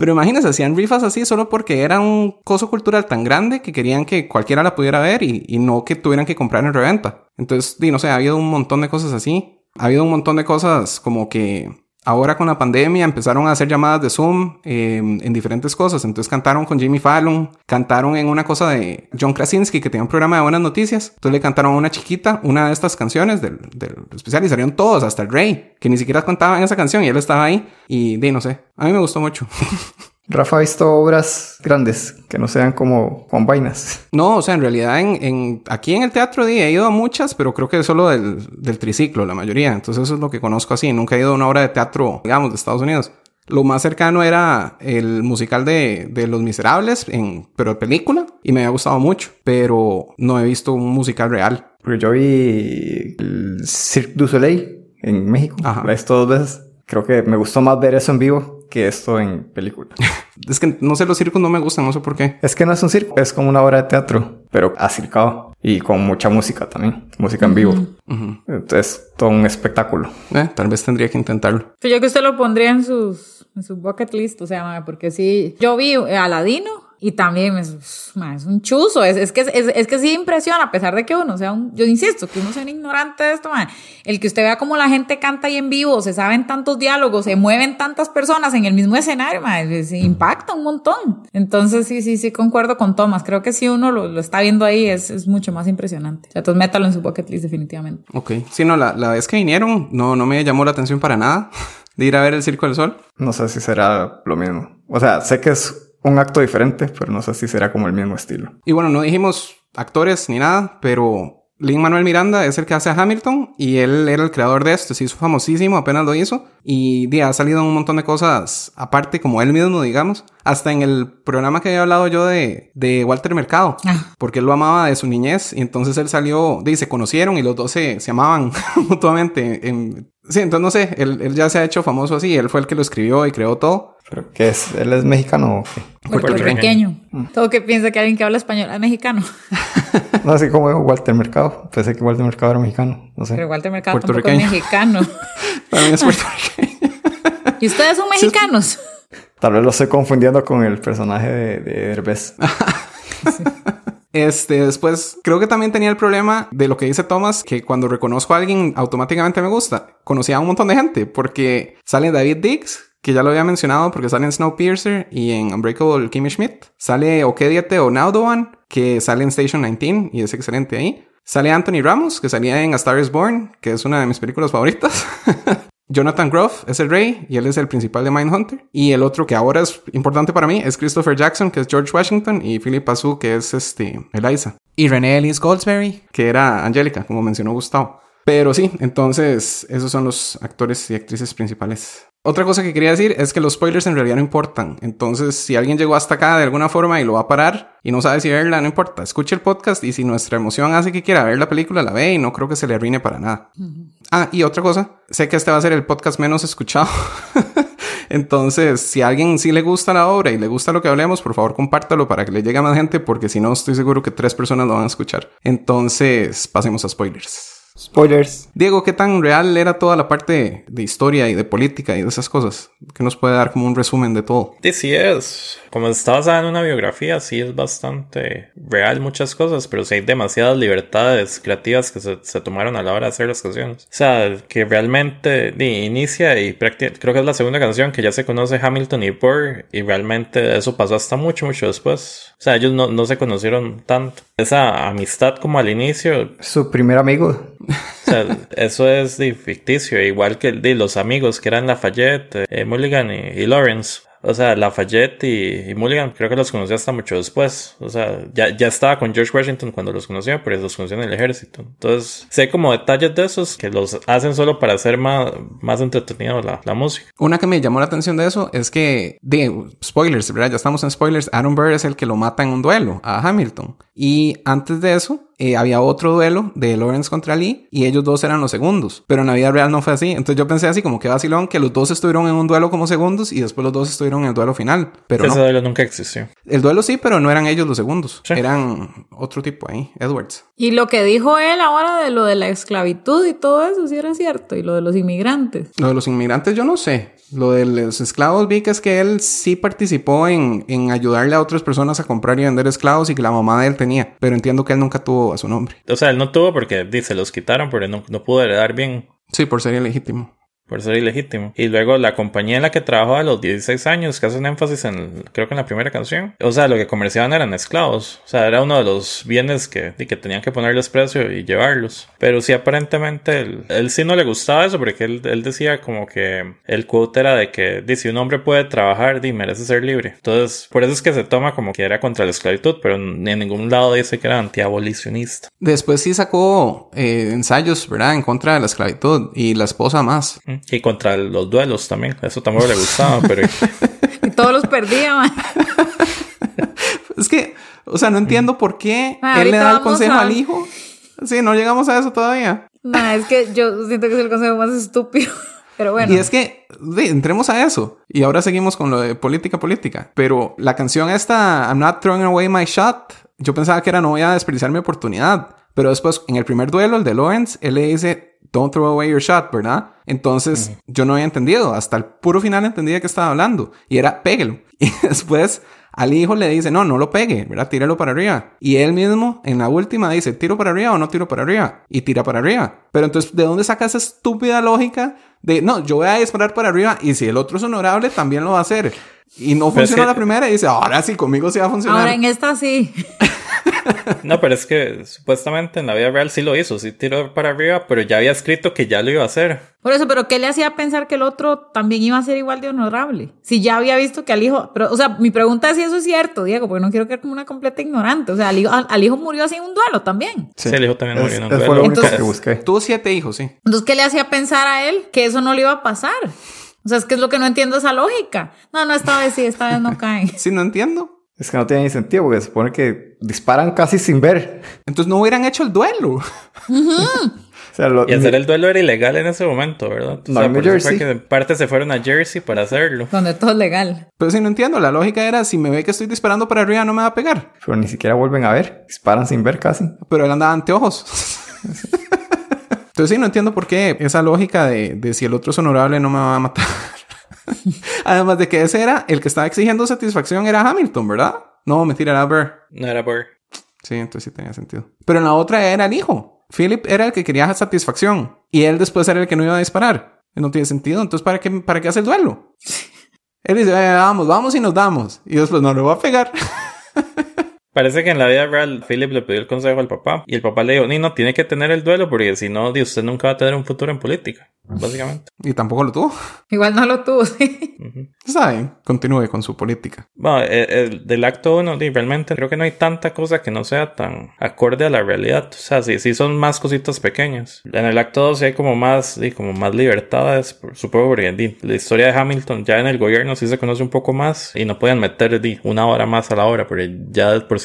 Pero imagínense, hacían rifas así solo porque era un coso cultural tan grande que querían que cualquiera la pudiera ver y, y no que tuvieran que comprar en reventa. Entonces, di, no sé, ha habido un montón de cosas así. Ha habido un montón de cosas como que ahora con la pandemia empezaron a hacer llamadas de Zoom eh, en diferentes cosas. Entonces cantaron con Jimmy Fallon, cantaron en una cosa de John Krasinski que tenía un programa de buenas noticias. Entonces le cantaron a una chiquita una de estas canciones del, del especial y salieron todos, hasta el rey, que ni siquiera cantaban esa canción y él estaba ahí. Y di, no sé, a mí me gustó mucho. Rafa ha visto obras grandes que no sean como con vainas. No, o sea, en realidad en, en- aquí en el teatro di, he ido a muchas, pero creo que solo del, del triciclo, la mayoría. Entonces eso es lo que conozco así. Nunca he ido a una obra de teatro, digamos, de Estados Unidos. Lo más cercano era el musical de, de Los Miserables, en, pero película, y me había gustado mucho, pero no he visto un musical real. Porque yo vi el Cirque du Soleil en México. Ajá. La he visto dos veces. Creo que me gustó más ver eso en vivo que esto en película. Es que no sé, los circos no me gustan, no sé por qué. es que no es un circo, es como una obra de teatro, pero acircado. Y con mucha música también. Música en vivo. Entonces, todo un espectáculo. Eh, tal vez tendría que intentarlo. Yo que usted lo pondría en sus en su bucket list, o sea, porque sí, yo vi Aladino y también es, es un chuzo, es, es que es, es que sí impresiona, a pesar de que uno sea un, yo insisto, que uno sea un ignorante de esto, mae, el que usted vea cómo la gente canta ahí en vivo, se saben tantos diálogos, se mueven tantas personas en el mismo escenario, se impacta un montón. Entonces sí, sí, sí, concuerdo con Thomas, creo que si uno lo, lo está viendo ahí es, es mucho más impresionante. O sea, entonces métalo en su bucket list definitivamente. Ok. Sí, no, la, la vez que vinieron, no, no me llamó la atención para nada de ir a ver el Circo del Sol. No sé si será lo mismo. O sea, sé que es un acto diferente, pero no sé si será como el mismo estilo. Y bueno, no dijimos actores ni nada, pero Lin Manuel Miranda es el que hace a Hamilton y él era el creador de esto, se hizo famosísimo, apenas lo hizo y di, ha salido un montón de cosas aparte, como él mismo, digamos, hasta en el programa que había hablado yo de, de Walter Mercado, Ah. porque él lo amaba de su niñez y entonces él salió, di, se conocieron y los dos se, se amaban mutuamente. En, sí, entonces no sé, él, él ya se ha hecho famoso así, él fue el que lo escribió y creó todo. ¿Pero qué es? ¿Él es mexicano o qué? Puertorriqueño. Todo que piensa que alguien que habla español es mexicano. No, así como Walter Mercado. Pensé que Walter Mercado era mexicano. No sé. Pero Walter Mercado tampoco es mexicano. También es puertorriqueño. ¿Y ustedes son mexicanos? Tal vez lo estoy confundiendo con el personaje de, de Derbez. Este, después, creo que también tenía el problema de lo que dice Thomas, que cuando reconozco a alguien automáticamente me gusta. Conocí a un montón de gente, porque sale David Diggs, que ya lo había mencionado, porque sale en Snowpiercer y en Unbreakable Kimmy Schmidt. Sale Okediete o Naudoan, que sale en Station 19 y es excelente ahí. Sale Anthony Ramos, que salía en A Star is Born, que es una de mis películas favoritas. Jonathan Groff es el rey y él es el principal de Mindhunter. Y el otro que ahora es importante para mí es Christopher Jackson, que es George Washington, y Philip Azu, que es este, Eliza. Y Renee Ellis Goldsberry, que era Angélica, como mencionó Gustavo. Pero sí, entonces esos son los actores y actrices principales. Otra cosa que quería decir es que los spoilers en realidad no importan. Entonces, si alguien llegó hasta acá de alguna forma y lo va a parar y no sabe si verla, no importa. Escuche el podcast y si nuestra emoción hace que quiera ver la película, la ve y no creo que se le arruine para nada. Ah, y otra cosa, sé que este va a ser el podcast menos escuchado. Entonces, si a alguien sí le gusta la obra y le gusta lo que hablemos, por favor compártalo para que le llegue a más gente, porque si no, estoy seguro que tres personas lo van a escuchar. Entonces, pasemos a spoilers. Spoilers. Diego, ¿qué tan real era toda la parte de historia y de política y de esas cosas? ¿Qué nos puede dar como un resumen de todo? Sí, sí es. Como está basada en una biografía, sí es bastante real muchas cosas, pero sí hay demasiadas libertades creativas que se, se tomaron a la hora de hacer las canciones. O sea, que realmente inicia y creo que es la segunda canción que ya se conoce Hamilton y Burr y realmente eso pasó hasta mucho, mucho después. O sea, ellos no, no se conocieron tanto. Esa amistad como al inicio, Su primer amigo. o sea, eso es ficticio, igual que di, los amigos que eran Lafayette, eh, Mulligan y, y Lawrence. O sea, Lafayette y, Mulligan creo que los conocí hasta mucho después. O sea, ya, ya estaba con George Washington cuando los conoció, pero los conoció en el ejército. Entonces, sé como detalles de esos que los hacen solo para hacer más, más entretenido la, la música. Una que me llamó la atención de eso es que, de spoilers, ¿verdad? Ya estamos en spoilers. Aaron Burr es el que lo mata en un duelo a Hamilton. Y antes de eso, eh, había otro duelo de Lawrence contra Lee y ellos dos eran los segundos. Pero en la vida real no fue así. Entonces yo pensé así como que vacilón que los dos estuvieron en un duelo como segundos y después los dos estuvieron en el duelo final. Pero Ese no. duelo nunca existió. El duelo sí, pero no eran ellos los segundos. Sí. Eran otro tipo ahí, Edwards. Y lo que dijo él ahora de lo de la esclavitud y todo eso, sí era cierto. Y lo de los inmigrantes. Lo de los inmigrantes yo no sé. Lo de los esclavos vi que es que él sí participó en, en ayudarle a otras personas a comprar y vender esclavos y que la mamá de él tenía. Pero entiendo que él nunca tuvo a su nombre. O sea, él no tuvo porque dice, los quitaron, pero no, no pudo heredar bien Sí, por ser ilegítimo. Por ser ilegítimo. Y luego la compañía en la que trabajó a los 16 años, que hace un énfasis en, creo que en la primera canción, o sea, lo que comerciaban eran esclavos. O sea, era uno de los bienes que, y que tenían que ponerles precio y llevarlos. Pero sí, aparentemente, él, él sí no le gustaba eso, porque él, él decía como que el quote era de que, si un hombre puede trabajar, di, merece ser libre. Entonces, por eso es que se toma como que era contra la esclavitud, pero ni en ningún lado dice que era antiabolicionista. Después sí sacó eh, ensayos, ¿verdad? En contra de la esclavitud y la esposa más. Mm. Y contra los duelos también. Eso tampoco le gustaba, pero... Y todos los perdía, man. Es que, o sea, no entiendo por qué Ah, él le da el consejo a- al hijo. Sí, no llegamos a eso todavía. Nah, es que yo siento que es el consejo más estúpido. Pero bueno. Y es que, sí, entremos a eso. Y ahora seguimos con lo de política, política. Pero la canción esta, I'm not throwing away my shot, yo pensaba que era no voy a desperdiciar mi oportunidad. Pero después, en el primer duelo, el de Lawrence, él le dice, don't throw away your shot, ¿verdad? Entonces, yo no había entendido. Hasta el puro final entendía qué estaba hablando. Y era, péguelo. Y después, al hijo le dice, no, no lo pegue, ¿verdad? Tíralo para arriba. Y él mismo, en la última, dice, ¿tiro para arriba o no tiro para arriba? Y tira para arriba. Pero entonces, ¿de dónde saca esa estúpida lógica de, no, yo voy a disparar para arriba y si el otro es honorable, también lo va a hacer? Y no Pero es funcionó que- la primera y dice, ahora sí, conmigo sí va a funcionar. Ahora en esta sí. No, pero es que supuestamente en la vida real sí lo hizo, sí tiró para arriba, pero ya había escrito que ya lo iba a hacer. Por eso, pero ¿qué le hacía pensar que el otro también iba a ser igual de honorable? Si ya había visto que al hijo, pero, o sea, mi pregunta es si eso es cierto, Diego, porque no quiero quedar como una completa ignorante. O sea, al hijo, al, al hijo murió así en un duelo también. Sí, el hijo también Es- murió en un es fue duelo. lo único Entonces- que busqué. Tuvo siete hijos, sí. Entonces, ¿qué le hacía pensar a él que eso no le iba a pasar? O sea, es que es lo que no entiendo esa lógica. No, no, esta vez sí, esta vez no caen. Sí, no entiendo. Es que no tiene ni sentido, porque se supone que disparan casi sin ver. Entonces no hubieran hecho el duelo. O sea, lo- Y hacer el duelo era ilegal en ese momento, ¿verdad? O No, sea, por eso fue Jersey. que en parte se fueron a Jersey para hacerlo. Donde todo es legal. Pero sí, no entiendo. La lógica era, si me ve que estoy disparando para arriba, no me va a pegar. pero ni siquiera vuelven a ver. Disparan sin ver casi. Pero él andaba anteojos. Entonces sí, no entiendo por qué esa lógica de, de si el otro es honorable no me va a matar. Además de que ese era el que estaba exigiendo satisfacción era Hamilton, ¿verdad? No, mentira, era Burr. No era por... Sí, entonces sí tenía sentido. Pero en la otra era el hijo. Philip era el que quería satisfacción. Y él después era el que no iba a disparar. No tiene sentido. Entonces, ¿para qué, para qué hace el duelo? Él dice, "Eh, vamos, vamos y nos damos. Y después no lo va a pegar. Parece que en la vida real Philip le pidió el consejo al papá y el papá le dijo, ni no, tiene que tener el duelo porque si no, usted nunca va a tener un futuro en política, básicamente. y tampoco lo tuvo. Igual no lo tuvo, sí. ¿Saben? Continúe con su política. Bueno, el, el- del acto 1, realmente creo que no hay tanta cosa que no sea tan acorde a la realidad. O sea, sí, sí son más cositas pequeñas. En el acto 2 sí hay como más, di, como más libertades, por- supongo porque la historia de Hamilton ya en el gobierno sí se conoce un poco más y no pueden meter di, una hora más a la hora porque ya por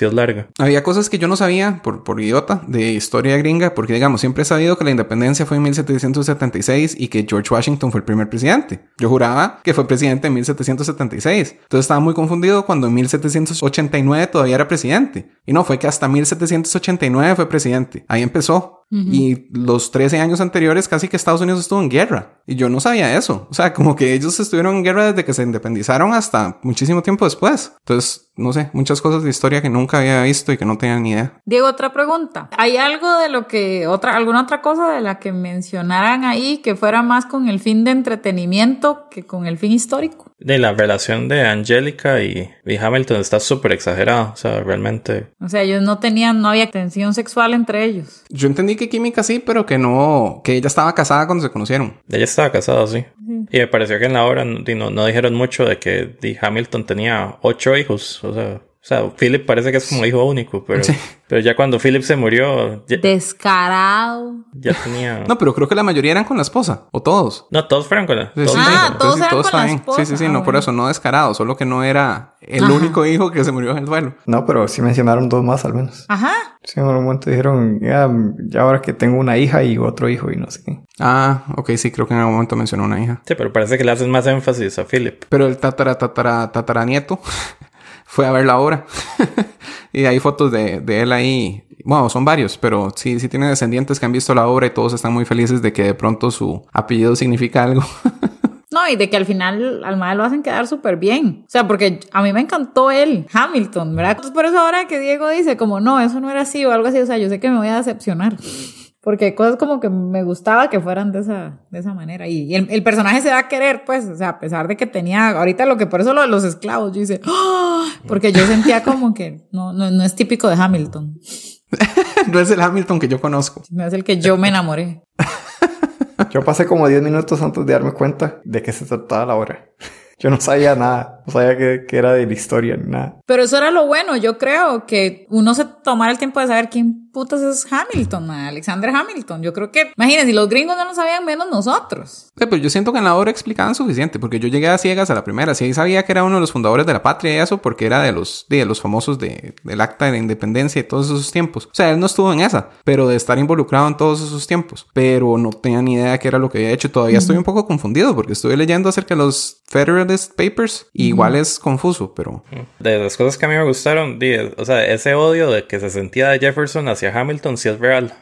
Había cosas que yo no sabía por, por idiota de historia gringa, porque digamos, siempre he sabido que la independencia fue en 1776 y que George Washington fue el primer presidente. Yo juraba que fue presidente en 1776. Entonces estaba muy confundido cuando en 1789 todavía era presidente. Y no, fue que hasta 1789 fue presidente. Ahí empezó. Y los 13 años anteriores casi que Estados Unidos estuvo en guerra. Y yo no sabía eso. O sea, como que ellos estuvieron en guerra desde que se independizaron hasta muchísimo tiempo después. Entonces, no sé, muchas cosas de historia que nunca había visto y que no tenía ni idea. Diego, otra pregunta. ¿Hay algo de lo que, otra, alguna otra cosa de la que mencionaran ahí que fuera más con el fin de entretenimiento que con el fin histórico? De la relación de Angélica y, y Hamilton está súper exagerada. O sea, realmente O sea, ellos no tenían, no había tensión sexual entre ellos. Yo entendí que química sí, pero que no, que ella estaba casada cuando se conocieron. Ella estaba casada, sí. Y me pareció que en la obra no, no, no dijeron mucho de que Hamilton tenía ocho hijos. O sea, O sea, Philip parece que es como hijo único, pero, pero ya cuando Philip se murió, ya, Descarado. ya tenía... No, pero creo que la mayoría eran con la esposa. O todos. No, todos fueron con la... Sí, todos sí, Ah, todos sí, eran todo con la esposa. Sí, sí, sí, Ah, no por bueno. eso, no descarado, solo que no era el Ajá. único hijo que se murió en el duelo. No, pero sí mencionaron dos más al menos. Ajá. Sí, en algún momento dijeron, ya, ya ahora que tengo una hija y otro hijo y no sé qué. Ah, ok, sí, creo que en algún momento mencionó una hija. Sí, pero parece que le hacen más énfasis a Philip. Pero el tatara, tatara, tataranieto fue a ver la obra. y hay fotos de, él ahí. Bueno, son varios, pero sí, sí tiene descendientes que han visto la obra y todos están muy felices de que de pronto su apellido significa algo. No, y de que al final al madre lo hacen quedar súper bien. O sea, porque a mí me encantó él, Hamilton, ¿verdad? Por eso ahora que Diego dice como, no, eso no era así o algo así, o sea, yo sé que me voy a decepcionar. Porque hay cosas como que me gustaba que fueran de esa, de esa manera. Y, y el, el personaje se da a querer, pues, o sea, a pesar de que tenía, ahorita lo que por eso lo de los esclavos, yo hice, ¡Ah! porque yo sentía como que no, no, no es típico de Hamilton. no es el Hamilton que yo conozco. No es el que yo me enamoré. Yo pasé como 10 minutos antes de darme cuenta de qué se trataba la obra. Yo no sabía nada. No sabía que, que era de la historia ni nada. Pero eso era lo bueno, yo creo, que uno se tomara el tiempo de saber quién putas es Hamilton, ma, Alexander Hamilton. Yo creo que, imagínense, si los gringos no lo sabían, menos nosotros. Sí, pero yo siento que en la obra explicaban suficiente, porque yo llegué a ciegas a la primera. Sí sabía que era uno de los fundadores de la patria y eso, porque era de los, de los famosos de, del acta de la independencia y todos esos tiempos. O sea, él no estuvo en esa, pero de estar involucrado en todos esos tiempos. Pero no tenía ni idea qué era lo que había hecho. Todavía estoy un poco confundido, porque estuve leyendo acerca de los Federalist Papers. y Igual es confuso, pero... De las cosas que a mí me gustaron, o sea, ese odio de que se sentía de Jefferson hacia Hamilton sí es real.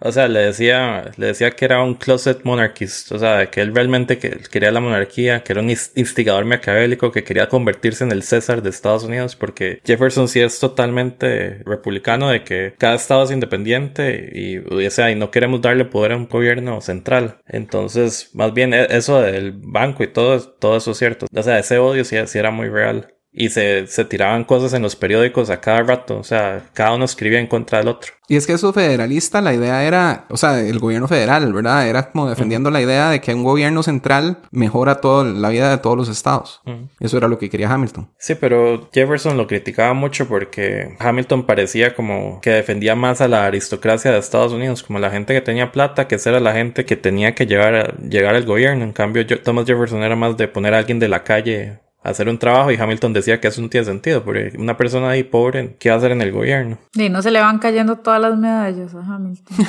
O sea, le decía, le decía que era un closet monarchist, o sea, que él realmente que- quería la monarquía, que era un ins- instigador maquiavélico, que quería convertirse en el César de Estados Unidos, porque Jefferson sí es totalmente republicano de que cada estado es independiente y, o sea, y no queremos darle poder a un gobierno central. Entonces, más bien e- eso del banco y todo, todo eso es cierto. O sea, ese odio sí, sí era muy real. Y se, se tiraban cosas en los periódicos a cada rato. O sea, cada uno escribía en contra del otro. Y es que eso federalista, la idea era, o sea, el gobierno federal, ¿verdad? Era como defendiendo la idea de que un gobierno central mejora toda la vida de todos los estados. Eso era lo que quería Hamilton. Sí, pero Jefferson lo criticaba mucho porque Hamilton parecía como que defendía más a la aristocracia de Estados Unidos, como la gente que tenía plata, que esa era la gente que tenía que llevar a- llegar al gobierno. En cambio, yo- Thomas Jefferson era más de poner a alguien de la calle hacer un trabajo y Hamilton decía que eso no tiene sentido, porque una persona ahí pobre, ¿qué va a hacer en el gobierno? Y no se le van cayendo todas las medallas a Hamilton.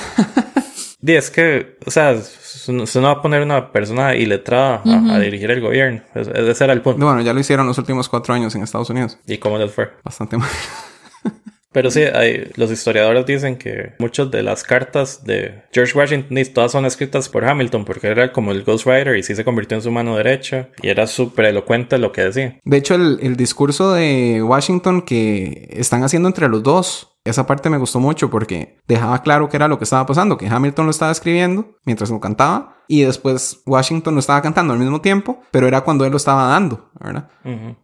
Y es que, o sea, se no va a poner una persona iletrada a, a dirigir el gobierno. Es- Ese era el punto. Bueno, ya lo hicieron los últimos cuatro años en Estados Unidos. ¿Y cómo les fue? Bastante mal. Pero sí, hay, los historiadores dicen que muchas de las cartas de George Washington todas son escritas por Hamilton porque era como el ghostwriter y sí se convirtió en su mano derecha y era súper elocuente lo que decía. De hecho, el, el discurso de Washington que están haciendo entre los dos, esa parte me gustó mucho porque dejaba claro qué era lo que estaba pasando, que Hamilton lo estaba escribiendo mientras lo cantaba y después Washington lo estaba cantando al mismo tiempo, pero era cuando él lo estaba dando, ¿verdad?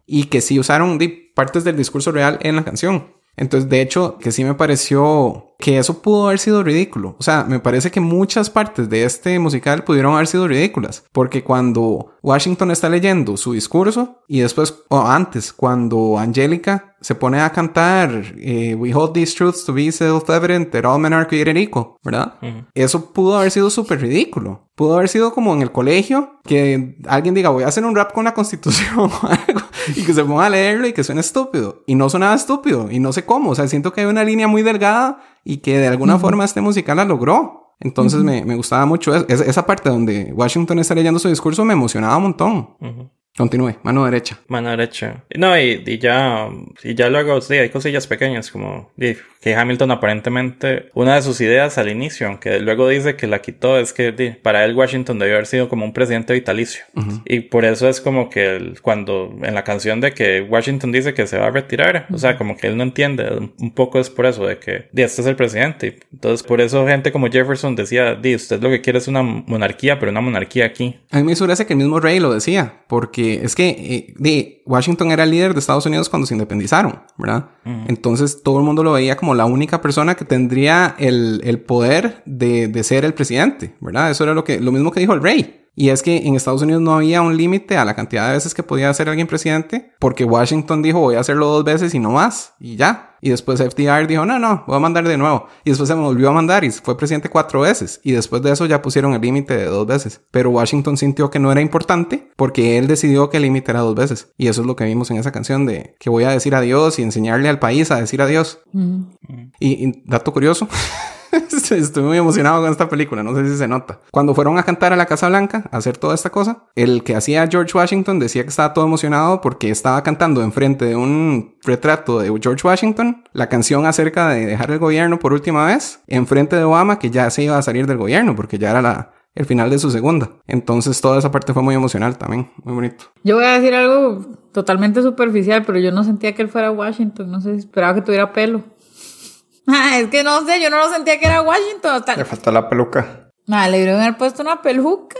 Y que sí usaron partes del discurso real en la canción. Entonces, de hecho, que sí me pareció que eso pudo haber sido ridículo. O sea, me parece que muchas partes de este musical pudieron haber sido ridículas. Porque cuando Washington está leyendo su discurso y después, o antes, cuando Angélica se pone a cantar eh, We hold these truths to be self-evident that all men are created equal, ¿verdad? Eso pudo haber sido súper ridículo. Pudo haber sido como en el colegio, que alguien diga, voy a hacer un rap con la constitución o algo, y que se ponga a leerlo y que suene estúpido. Y no sonaba estúpido, y no sé cómo. O sea, siento que hay una línea muy delgada y que de alguna forma este musical la logró. Entonces me, me gustaba mucho es- es- esa parte donde Washington está leyendo su discurso, me emocionaba un montón. Continúe, mano derecha. Mano derecha. No, y, y ya, y ya luego, sí, hay cosillas pequeñas como que Hamilton aparentemente, una de sus ideas al inicio, aunque luego dice que la quitó, es que para él Washington debió haber sido como un presidente vitalicio. Y por eso es como que el- cuando en la canción de que Washington dice que se va a retirar, o sea, como que él no entiende, un, poco es por eso, de que di, este es el presidente. Entonces, por eso gente como Jefferson decía, di, usted lo que quiere es una monarquía, pero una monarquía aquí. A mí me gracia que el mismo Rey lo decía, porque es que eh, de Washington era el líder de Estados Unidos cuando se independizaron, ¿verdad? Entonces todo el mundo lo veía como la única persona que tendría el, el poder de, de ser el presidente, ¿verdad? Eso era lo que lo mismo que dijo el Rey. Y es que en Estados Unidos no había un límite a la cantidad de veces que podía ser alguien presidente, porque Washington dijo voy a hacerlo dos veces y no más, y ya. Y después FDR dijo, no, no, voy a mandar de nuevo. Y después se me volvió a mandar y fue presidente cuatro veces. Y después de eso ya pusieron el límite de dos veces. Pero Washington sintió que no era importante porque él decidió que el límite era dos veces. Y eso es lo que vimos en esa canción de que voy a decir adiós y enseñarle al país a decir adiós. Y, y dato curioso. Estoy muy emocionado con esta película, no sé si se nota. Cuando fueron a cantar a la Casa Blanca, a hacer toda esta cosa, el que hacía George Washington decía que estaba todo emocionado porque estaba cantando enfrente de un retrato de George Washington la canción acerca de dejar el gobierno por última vez, enfrente de Obama que ya se iba a salir del gobierno porque ya era la, el final de su segunda. Entonces toda esa parte fue muy emocional también, muy bonito. Yo voy a decir algo totalmente superficial, pero yo no sentía que él fuera Washington, no sé, esperaba que tuviera pelo. Ah, es que no sé, yo no lo sentía que era Washington. Tal- Le faltó la peluca. Ah, le haber puesto una peluca.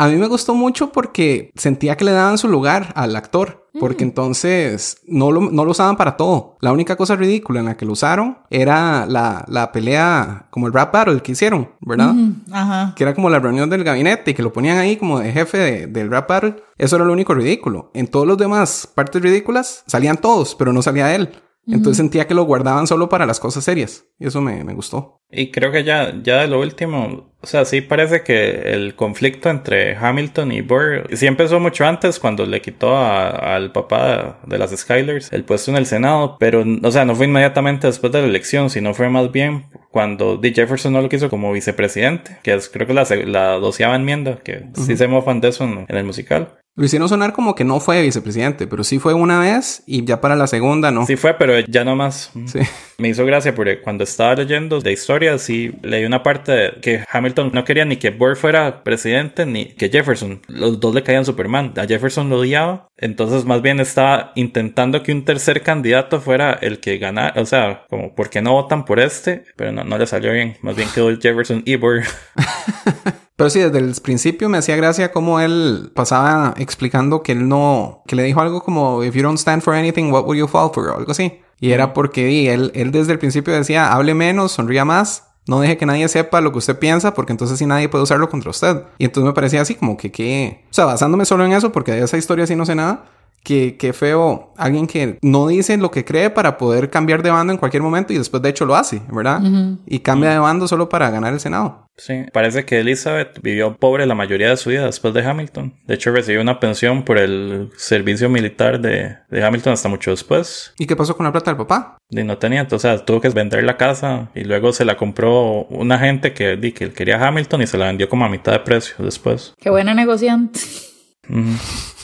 A mí me gustó mucho porque sentía que le daban su lugar al actor. Porque entonces no lo, no lo usaban para todo. La única cosa ridícula en la que lo usaron era la, la pelea, como el rap battle que hicieron, ¿verdad? Ajá. Que era como la reunión del gabinete y que lo ponían ahí como de jefe de- del rap battle. Eso era lo único ridículo. En todos los demás partes ridículas salían todos, pero no salía él. Entonces sentía que lo guardaban solo para las cosas serias. Y eso me, me gustó. Y creo que ya, ya de lo último, o sea, sí parece que el conflicto entre Hamilton y Burr sí empezó mucho antes cuando le quitó a- al papá de las Skylers el puesto en el Senado, pero, o sea, no fue inmediatamente después de la elección, sino fue más bien cuando D. Jefferson no lo quiso como vicepresidente, que es creo que la, la doceava enmienda, que sí se mofan de eso en, en el musical. Lo hicieron sonar como que no fue vicepresidente, pero sí fue una vez y ya para la segunda no. Sí fue, pero ya no más. Sí. Me hizo gracia porque cuando estaba leyendo de historia, sí leí una parte de que Hamilton no quería ni que Burr fuera presidente ni que Jefferson. Los dos le caían Superman. A Jefferson lo odiaba. Entonces, más bien estaba intentando que un tercer candidato fuera el que ganara. O sea, como, ¿por qué no votan por este? Pero no, no le salió bien. Más bien quedó Jefferson y Burr. Pero sí, desde el principio me hacía gracia como él pasaba explicando que él no, que le dijo algo como, if you don't stand for anything, what will you fall for? O algo así. Y era porque y él, él desde el principio decía, hable menos, sonría más, no deje que nadie sepa lo que usted piensa, porque entonces sí nadie puede usarlo contra usted. Y entonces me parecía así como que, que, o sea, basándome solo en eso, porque de esa historia sí no sé nada, que, que feo alguien que no dice lo que cree para poder cambiar de bando en cualquier momento y después de hecho lo hace, ¿verdad? Y cambia de bando solo para ganar el Senado. Sí, parece que Elizabeth vivió pobre la mayoría de su vida después de Hamilton. De hecho, recibió una pensión por el servicio militar de, de Hamilton hasta mucho después. ¿Y qué pasó con la plata del papá? Y no tenía, o sea, tuvo que vender la casa y luego se la compró una gente que, que él quería Hamilton y se la vendió como a mitad de precio después. Qué buena negociante.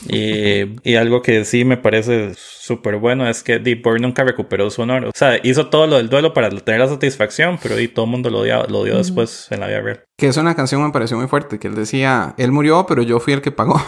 Y, y algo que sí me parece súper bueno es que Deep Burr nunca recuperó su honor. O sea, hizo todo lo del duelo para tener la satisfacción, pero y todo el mundo lo odiaba- lo odió después en la vida real. Que es una canción me pareció muy fuerte, que él decía, él murió, pero yo fui el que pagó.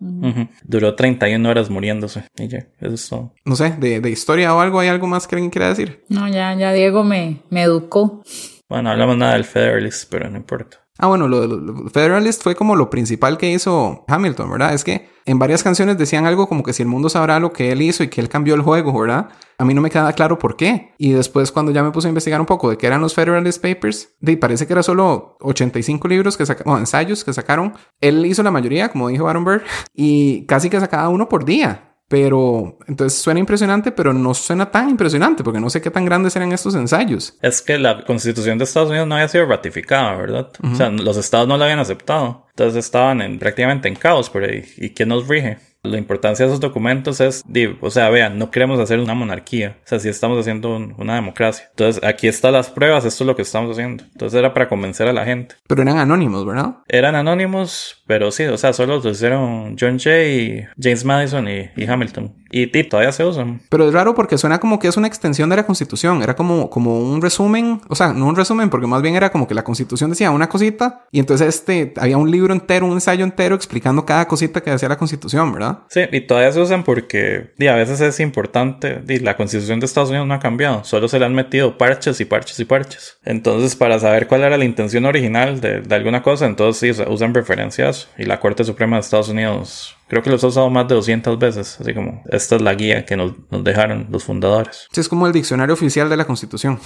Ujú. Duró 31 horas muriéndose. Y ya, eso es todo. no sé, de, de historia o algo, ¿hay algo más que alguien quiera decir? No, ya, ya Diego me, me educó. Bueno, hablamos nada del Federalist, pero no importa. Ah, bueno, lo, lo- Federalist fue como lo principal que hizo Hamilton, ¿verdad? Es que en varias canciones decían algo como que si el mundo sabrá lo que él hizo y que él cambió el juego, ¿verdad? A mí no me queda claro por qué. Y después cuando ya me puse a investigar un poco de qué eran los Federalist Papers, de, parece que era solo 85 libros que sacaron, ensayos que sacaron. Él hizo la mayoría, como dijo Aaron Burr, y casi que sacaba uno por día. Pero entonces suena impresionante, pero no suena tan impresionante porque no sé qué tan grandes eran estos ensayos. Es que la constitución de Estados Unidos no había sido ratificada, ¿verdad? O sea, los estados no la habían aceptado. Entonces estaban en, prácticamente en caos por ahí. ¿Y quién nos rige? La importancia de esos documentos es, o sea, vean, no queremos hacer una monarquía. O sea, sí estamos haciendo un- una democracia. Entonces, aquí están las pruebas, esto es lo que estamos haciendo. Entonces era para convencer a la gente. Pero eran anónimos, ¿verdad? Eran anónimos, pero sí, o sea, solo lo hicieron John Jay, James Madison y, y Hamilton. Y, y todavía se usan. Pero es raro porque suena como que es una extensión de la Constitución. Era como, como un resumen. O sea, no un resumen, porque más bien era como que la Constitución decía una cosita. Y entonces este había un libro entero, un ensayo entero explicando cada cosita que decía la Constitución, ¿verdad? Sí, y todavía se usan porque di, a veces es importante. di, la constitución de Estados Unidos no ha cambiado, solo se le han metido parches y parches y parches. Entonces, para saber cuál era la intención original de, de alguna cosa, entonces sí usa- usan referencias. Y la Corte Suprema de Estados Unidos creo que los ha usado más de 200 veces. Así como esta es la guía que nos, nos dejaron los fundadores, Sí, es como el diccionario oficial de la Constitución.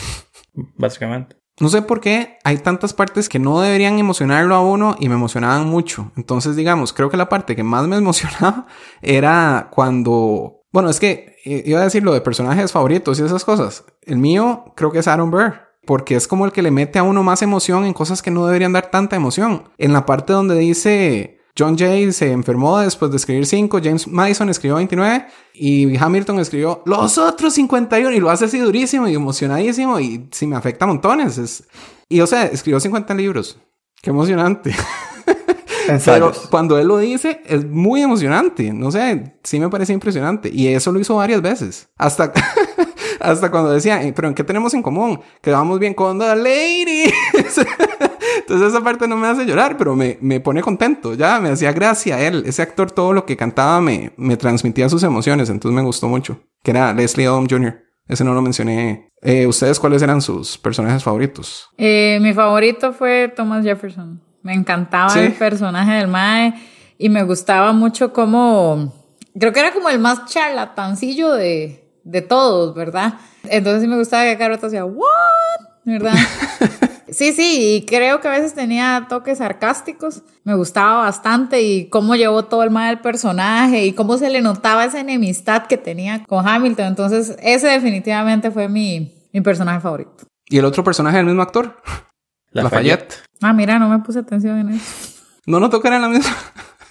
básicamente. No sé por qué hay tantas partes que no deberían emocionarlo a uno y me emocionaban mucho. Entonces, digamos, creo que la parte que más me emocionaba era cuando... Bueno, es que eh, iba a decir lo de personajes favoritos y esas cosas. El mío creo que es Aaron Burr. Porque es como el que le mete a uno más emoción en cosas que no deberían dar tanta emoción. En la parte donde dice John Jay se enfermó después de escribir 5, James Madison escribió 29 y Hamilton escribió los otros 51 y lo hace así durísimo y emocionadísimo y sí me afecta montones. Es... Y o sea, escribió 50 libros. Qué emocionante. Pero cuando él lo dice, es muy emocionante. No sé, sí me parece impresionante. Y eso lo hizo varias veces. Hasta, hasta cuando decía, "Eh, pero ¿en qué tenemos en común? Que vamos bien con The Lady. Entonces esa parte no me hace llorar, pero me, me pone contento. Ya me hacía gracia a él. Ese actor, todo lo que cantaba me, me transmitía sus emociones. Entonces me gustó mucho. Que era Leslie Odom Jr. Ese no lo mencioné. Eh, ¿Ustedes cuáles eran sus personajes favoritos? Eh, mi favorito fue Thomas Jefferson. Me encantaba Sí. el personaje del Mae y me gustaba mucho como... Creo que era como el más charlatancillo de, de todos, ¿verdad? Entonces sí me gustaba que cada rato hacía, ¿what? ¿Verdad? Sí, sí, y creo que a veces tenía toques sarcásticos. Me gustaba bastante y cómo llevó todo el mal del personaje y cómo se le notaba esa enemistad que tenía con Hamilton. Entonces, ese definitivamente fue mi, mi personaje favorito. ¿Y el otro personaje del mismo actor? Lafayette. Ah, mira, no me puse atención en eso. No noto que era la misma.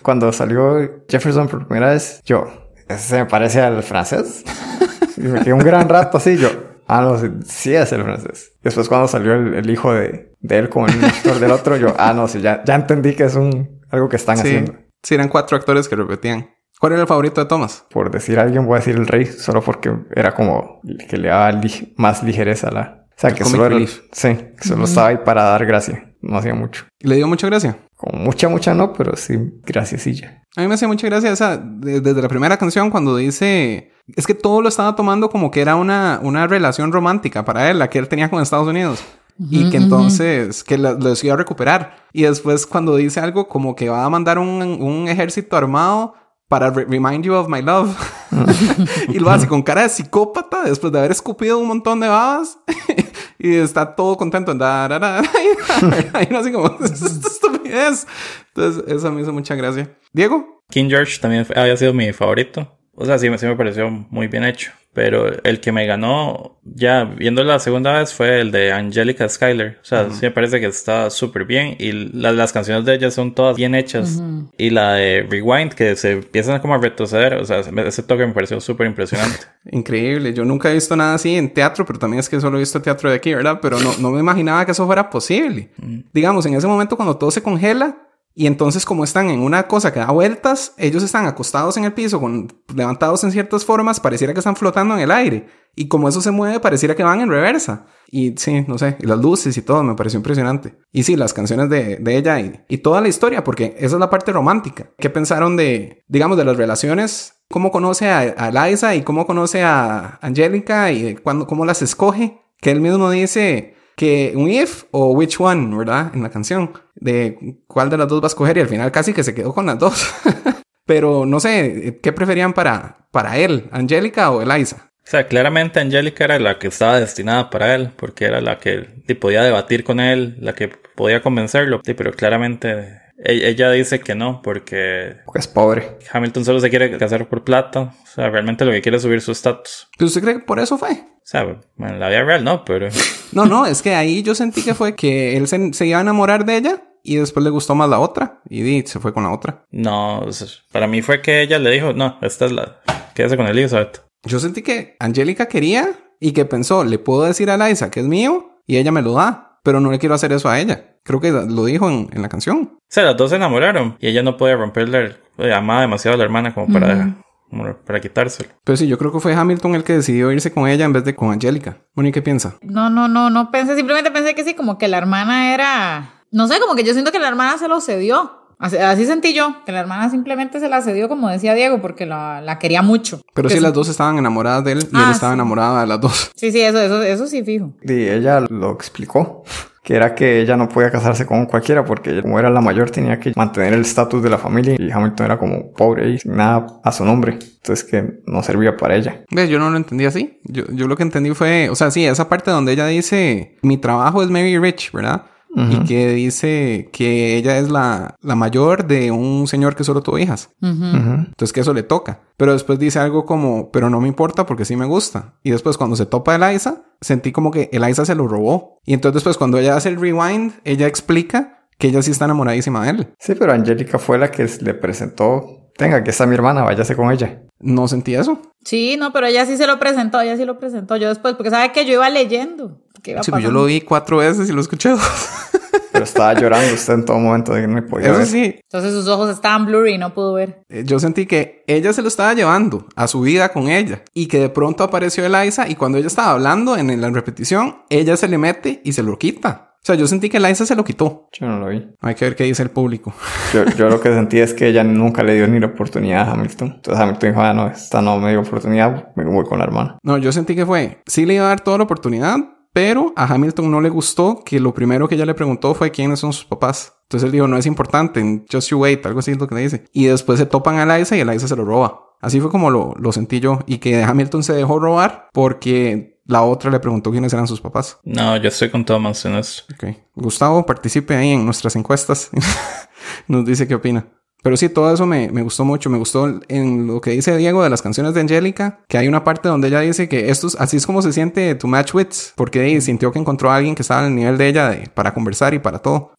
Cuando salió Jefferson por primera vez, yo, ese se me parece al francés. Y me quedé un gran rato así, yo, ah, no, sí, sí es el francés. Después cuando salió el, el hijo de, de él con el actor del otro, yo, ah, no, sí, ya, ya entendí que es un, algo que están Sí, haciendo. sí, eran cuatro actores que repetían. ¿Cuál era el favorito de Thomas? Por decir a alguien, voy a decir el rey, solo porque era como el que le daba li- más ligereza a la... O sea, El que solo era, sí, que solo estaba ahí para dar gracia. No hacía mucho. ¿Le dio mucha gracia? Como mucha, mucha no, pero sí, graciasilla. A mí me hacía mucha gracia esa, de- desde la primera canción cuando dice, es que todo lo estaba tomando como que era una, una relación romántica para él, la que él tenía con Estados Unidos. Y que entonces, que la- lo iba a recuperar. Y después cuando dice algo como que va a mandar un, un ejército armado para re- remind you of my love. y lo hace con cara de psicópata después de haber escupido un montón de babas. y está todo contento. Da, da, da, da, y así como, "¿Qué es esta estupidez. Entonces, eso me hizo mucha gracia. Diego. King George también había sido mi favorito. O sea, sí, me- sí me pareció muy bien hecho. Pero el que me ganó, ya viendo la segunda vez, fue el de Angelica Schuyler. O sea, sí me parece que está súper bien. Y la- las canciones de ella son todas bien hechas. Y la de Rewind, que se empiezan como a retroceder. O sea, ese toque me pareció súper impresionante. Increíble. Yo nunca he visto nada así en teatro, pero también es que solo he visto teatro de aquí, ¿verdad? Pero no, no me imaginaba que eso fuera posible. Digamos, en ese momento cuando todo se congela y entonces como están en una cosa que da vueltas, ellos están acostados en el piso, con, levantados en ciertas formas, pareciera que están flotando en el aire. Y como eso se mueve, pareciera que van en reversa. Y sí, no sé, y las luces y todo, me pareció impresionante. Y sí, las canciones de, de ella y, y toda la historia, porque esa es la parte romántica. ¿Qué pensaron de, digamos, de las relaciones? ¿Cómo conoce a, a Liza y cómo conoce a Angélica y de cuándo, cómo las escoge? Que él mismo dice que un if o which one, ¿verdad? En la canción, de cuál de las dos va a escoger y al final casi que se quedó con las dos. Pero no sé, ¿qué preferían para, para él, Angélica o Eliza? O sea, claramente Angélica era la que estaba destinada para él, porque era la que podía debatir con él, la que podía convencerlo. Pero claramente ella dice que no, porque Porque es pobre. Hamilton solo se quiere casar por plata. O sea, realmente lo que quiere es subir su estatus. ¿Pero usted cree que por eso fue? O sea, en la vida real no, pero... No, no, es que ahí yo sentí que fue que él se, se iba a enamorar de ella y después le gustó más la otra y se fue con la otra. No, para mí fue que ella le dijo, no, esta es la... Quédese con Elizabeth. Yo sentí que Angélica quería y que pensó, le puedo decir a Eliza que es mío y ella me lo da, pero no le quiero hacer eso a ella. Creo que lo dijo en, en la canción. O sea, las dos se enamoraron y ella no podía romperle, eh, amaba demasiado a la hermana como para, como para quitárselo. Pero sí, yo creo que fue Hamilton el que decidió irse con ella en vez de con Angélica. Moni, ¿qué piensa? No, no, no, no pensé, simplemente pensé que sí, como que la hermana era, no sé, como que yo siento que la hermana se lo cedió. Así, así sentí yo, que la hermana simplemente se la cedió, como decía Diego, porque la, la quería mucho. Pero sí, sí. las dos estaban enamoradas de él y Ah, él estaba sí. enamorada de las dos. Sí, sí, eso, eso, eso sí fijo. Y ella lo explicó. Que era que ella no podía casarse con cualquiera porque ella, como era la mayor tenía que mantener el estatus de la familia y Hamilton era como pobre y sin nada a su nombre. Entonces que no servía para ella. Yo no lo entendí así. Yo, yo lo que entendí fue, o sea, sí, esa parte donde ella dice, mi trabajo es Mary Rich, ¿verdad? Y que dice que ella es la, la mayor de un señor que solo tuvo hijas. Entonces que eso le toca. Pero después dice algo como, pero no me importa porque sí me gusta. Y después cuando se topa Eliza, sentí como que Eliza se lo robó. Y entonces después cuando ella hace el rewind, ella explica que ella sí está enamoradísima de él. Sí, pero Angélica fue la que le presentó, tenga, que está mi hermana, váyase con ella. No sentí eso. Sí, no, pero ella sí se lo presentó, ella sí lo presentó. Yo después, porque sabe que yo iba leyendo. que iba Sí, pues yo lo vi cuatro veces y lo escuché dos. Pero estaba llorando usted en todo momento de que no me podía Eso ver. sí, Entonces sus ojos estaban blurry y no pudo ver. eh, yo sentí que ella se lo estaba llevando a su vida con ella y que de pronto apareció Eliza y cuando ella estaba hablando en la repetición, ella se le mete y se lo quita. O sea, yo sentí que Eliza se lo quitó. Yo no lo vi. Hay que ver qué dice el público. Yo, yo lo que sentí es que ella nunca le dio ni la oportunidad a Hamilton. Entonces Hamilton dijo, ah, no, esta no me dio oportunidad, me voy con la hermana. No, yo sentí que fue, sí le iba a dar toda la oportunidad, pero a Hamilton no le gustó que lo primero que ella le preguntó fue quiénes son sus papás. Entonces él dijo, no es importante, just you wait, algo así es lo que le dice. Y después se topan a Eliza y Eliza se lo roba. Así fue como lo, lo sentí yo. Y que Hamilton se dejó robar porque la otra le preguntó quiénes eran sus papás. No, yo estoy con Thomas en eso. Ok. Gustavo, participe ahí en nuestras encuestas. Nos dice qué opina. Pero sí, todo eso me, me gustó mucho. Me gustó en lo que dice Diego de las canciones de Angélica, que hay una parte donde ella dice que esto es, así es como se siente tu match wits, porque ella sintió que encontró a alguien que estaba al nivel de ella de- para conversar y para todo.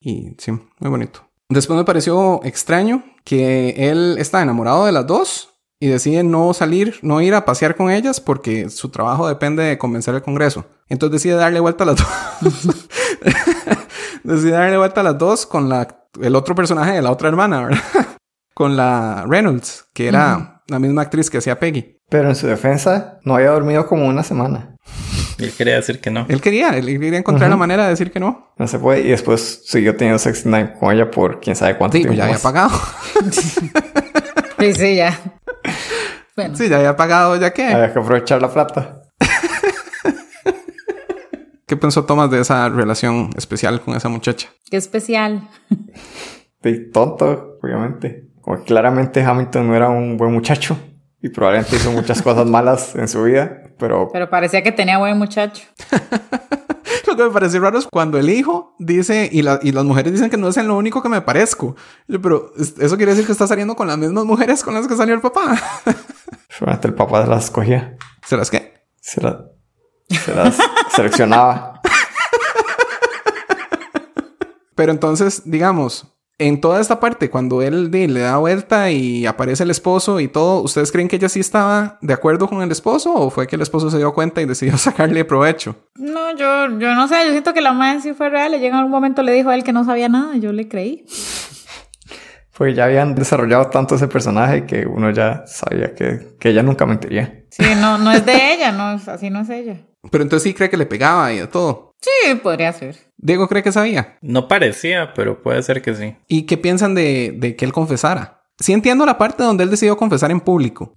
Y sí, muy bonito. Después me pareció extraño que él está enamorado de las dos y decide no salir, no ir a pasear con ellas porque su trabajo depende de convencer al Congreso. Entonces decide darle vuelta a las dos. decide darle vuelta a las dos con la, el otro personaje de la otra hermana, ¿verdad? con la Reynolds, que era la misma actriz que hacía Peggy. Pero en su defensa, no había dormido como una semana. Él quería decir que no. Él quería, él quería encontrar la manera de decir que no. No se puede. Y después siguió teniendo sex night con ella por quién sabe cuánto Sí, pues tiempo. ya había pagado. Sí, sí, ya. Bueno, sí, ya había pagado, ya que. Había que aprovechar la plata. ¿Qué pensó Thomas de esa relación especial con esa muchacha? qué especial. De tonto, obviamente. Como claramente Hamilton no era un buen muchacho. Y probablemente hizo muchas cosas malas en su vida. Pero Pero parecía que tenía buen muchacho. Lo que me pareció raro es cuando el hijo dice, y, la- y las mujeres dicen que no es en lo único que me parezco. Yo, pero es- eso quiere decir que está saliendo con las mismas mujeres con las que salió el papá. probablemente el papá las escogía. ¿Se las qué? Se, la- se las seleccionaba. Pero entonces, digamos, en toda esta parte, cuando él le da vuelta y aparece el esposo y todo, ¿ustedes creen que ella sí estaba de acuerdo con el esposo o fue que el esposo se dio cuenta y decidió sacarle provecho? No, yo, yo no sé, yo siento que la madre sí fue real. Llega en algún momento le dijo a él que no sabía nada, yo le creí. Porque ya habían desarrollado tanto ese personaje que uno ya sabía que, que ella nunca mentiría. Sí, no, no es de ella, no, es- así no es ella. Pero entonces sí cree que le pegaba y de todo. Sí, podría ser. Diego cree que sabía. No parecía, pero puede ser que sí. ¿Y qué piensan de, de que él confesara? Sí entiendo la parte donde él decidió confesar en público.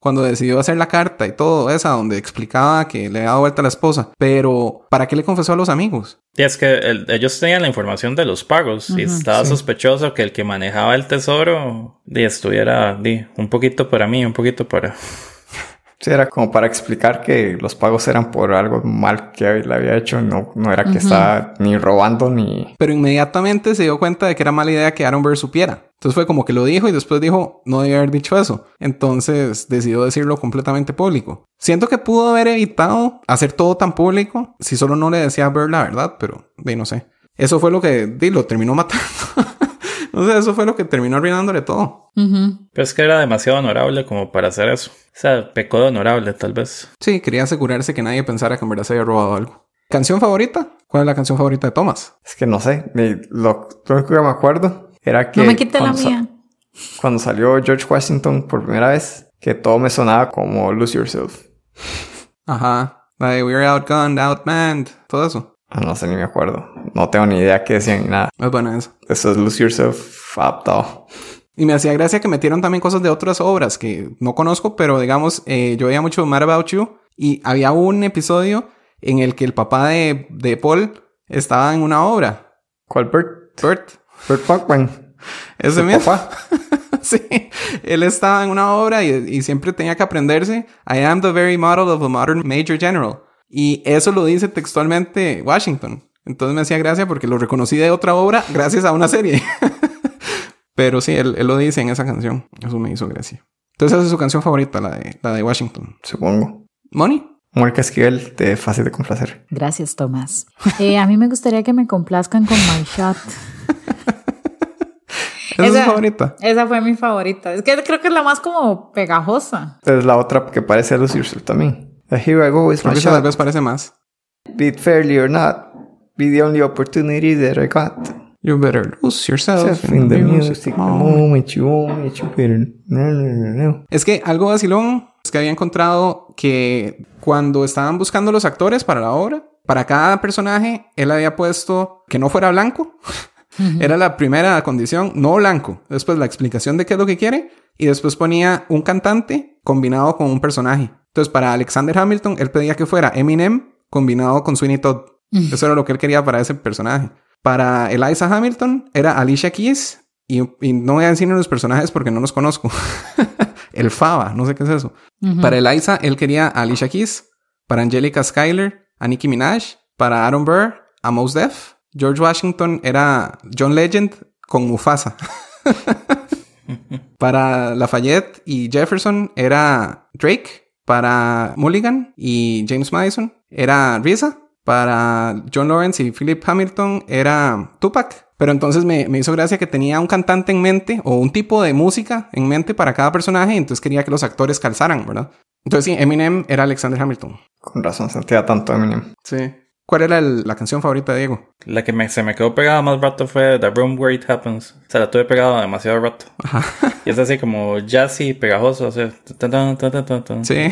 Cuando decidió hacer la carta y todo esa, donde explicaba que le había dado vuelta a la esposa. Pero, ¿para qué le confesó a los amigos? Y es que el- ellos tenían la información de los pagos y estaba sospechoso que el que manejaba el tesoro di, estuviera di, un poquito para mí, un poquito para... Sí, era como para explicar que los pagos eran por algo mal que le había hecho. No, no era que estaba ni robando ni... Pero inmediatamente se dio cuenta de que era mala idea que Aaron Burr supiera. Entonces fue como que lo dijo y después dijo, no debía haber dicho eso. Entonces decidió decirlo completamente público. Siento que pudo haber evitado hacer todo tan público si solo no le decía a Burr la verdad, pero di, no sé. Eso fue lo que di, lo terminó matando. no sé, eso fue lo que terminó arruinándole todo. Pero es que era demasiado honorable como para hacer eso. O sea, pecó de honorable tal vez. Sí, quería asegurarse que nadie pensara que en verdad se había robado algo. ¿Canción favorita? ¿Cuál es la canción favorita de Thomas? Es que no sé. ni- lo, lo único que me acuerdo era que... No me quite la sa- mía. cuando salió George Washington por primera vez, que todo me sonaba como Lose Yourself. Ajá. La de We're outgunned, outmanned, todo eso. Ah, no sé ni me acuerdo. No tengo ni idea qué decían ni nada. Es buena eso. Eso es Lose Yourself adaptado. Y me hacía gracia que metieron también cosas de otras obras que no conozco, pero digamos, eh, yo veía mucho Mad About You y había un episodio en el que el papá de, de Paul estaba en una obra. ¿Cuál Bert? Bert, Bert Pacman. ese mismo. papá. sí, él estaba en una obra y, y siempre tenía que aprenderse I am the very model of a modern major general. Y eso lo dice textualmente Washington. Entonces me hacía gracia porque lo reconocí de otra obra gracias a una serie. Pero sí, él, él lo dice en esa canción. Eso me hizo gracia. Entonces esa es su canción favorita, la de, la de Washington. Supongo. ¿Money? Mónica Esquivel, de fácil de complacer. Gracias, Tomás. Eh, a mí me gustaría que me complazcan con My Shot. ¿Esa es su favorita? Esa fue mi favorita. Es que creo que es la más como pegajosa. Es la otra que parece a Yourself también. The Here I Go is Creo my que esa tal shot. vez parece más. Be it fairly or not. Be the only opportunity that I got. You better lose yourself Self in the music, the moment you want it, you better. No, no, no, no. Es que algo vacilón es que había encontrado que cuando estaban buscando los actores para la obra, para cada personaje, él había puesto que no fuera blanco. Era la primera condición, no blanco. Después la explicación de qué es lo que quiere. Y después ponía un cantante combinado con un personaje. Entonces, para Alexander Hamilton, él pedía que fuera Eminem combinado con Sweeney Todd. Eso era lo que él quería para ese personaje. Para Eliza Hamilton, era Alicia Keys. Y, y no voy a decir los personajes porque no los conozco. el Fava, no sé qué es eso. Para Eliza, él quería a Alicia Keys. Para Angelica Schuyler, a Nicki Minaj. Para Aaron Burr, a Mos Def. George Washington era John Legend con Mufasa. Para Lafayette y Jefferson era Drake. Para Mulligan y James Madison era Risa. Para John Lawrence y Philip Hamilton era Tupac. Pero entonces me, me hizo gracia que tenía un cantante en mente o un tipo de música en mente para cada personaje. Entonces quería que los actores calzaran, ¿verdad? Entonces sí, Eminem era Alexander Hamilton. Con razón sentía tanto Eminem. Sí. ¿Cuál era el- la canción favorita de Diego? La que me, se me quedó pegada más rato fue The Room Where It Happens. Se la tuve pegada demasiado rato. Y es así como jazzy, pegajoso. O sea, tan, tan, tan, tan, tan, tan. Sí.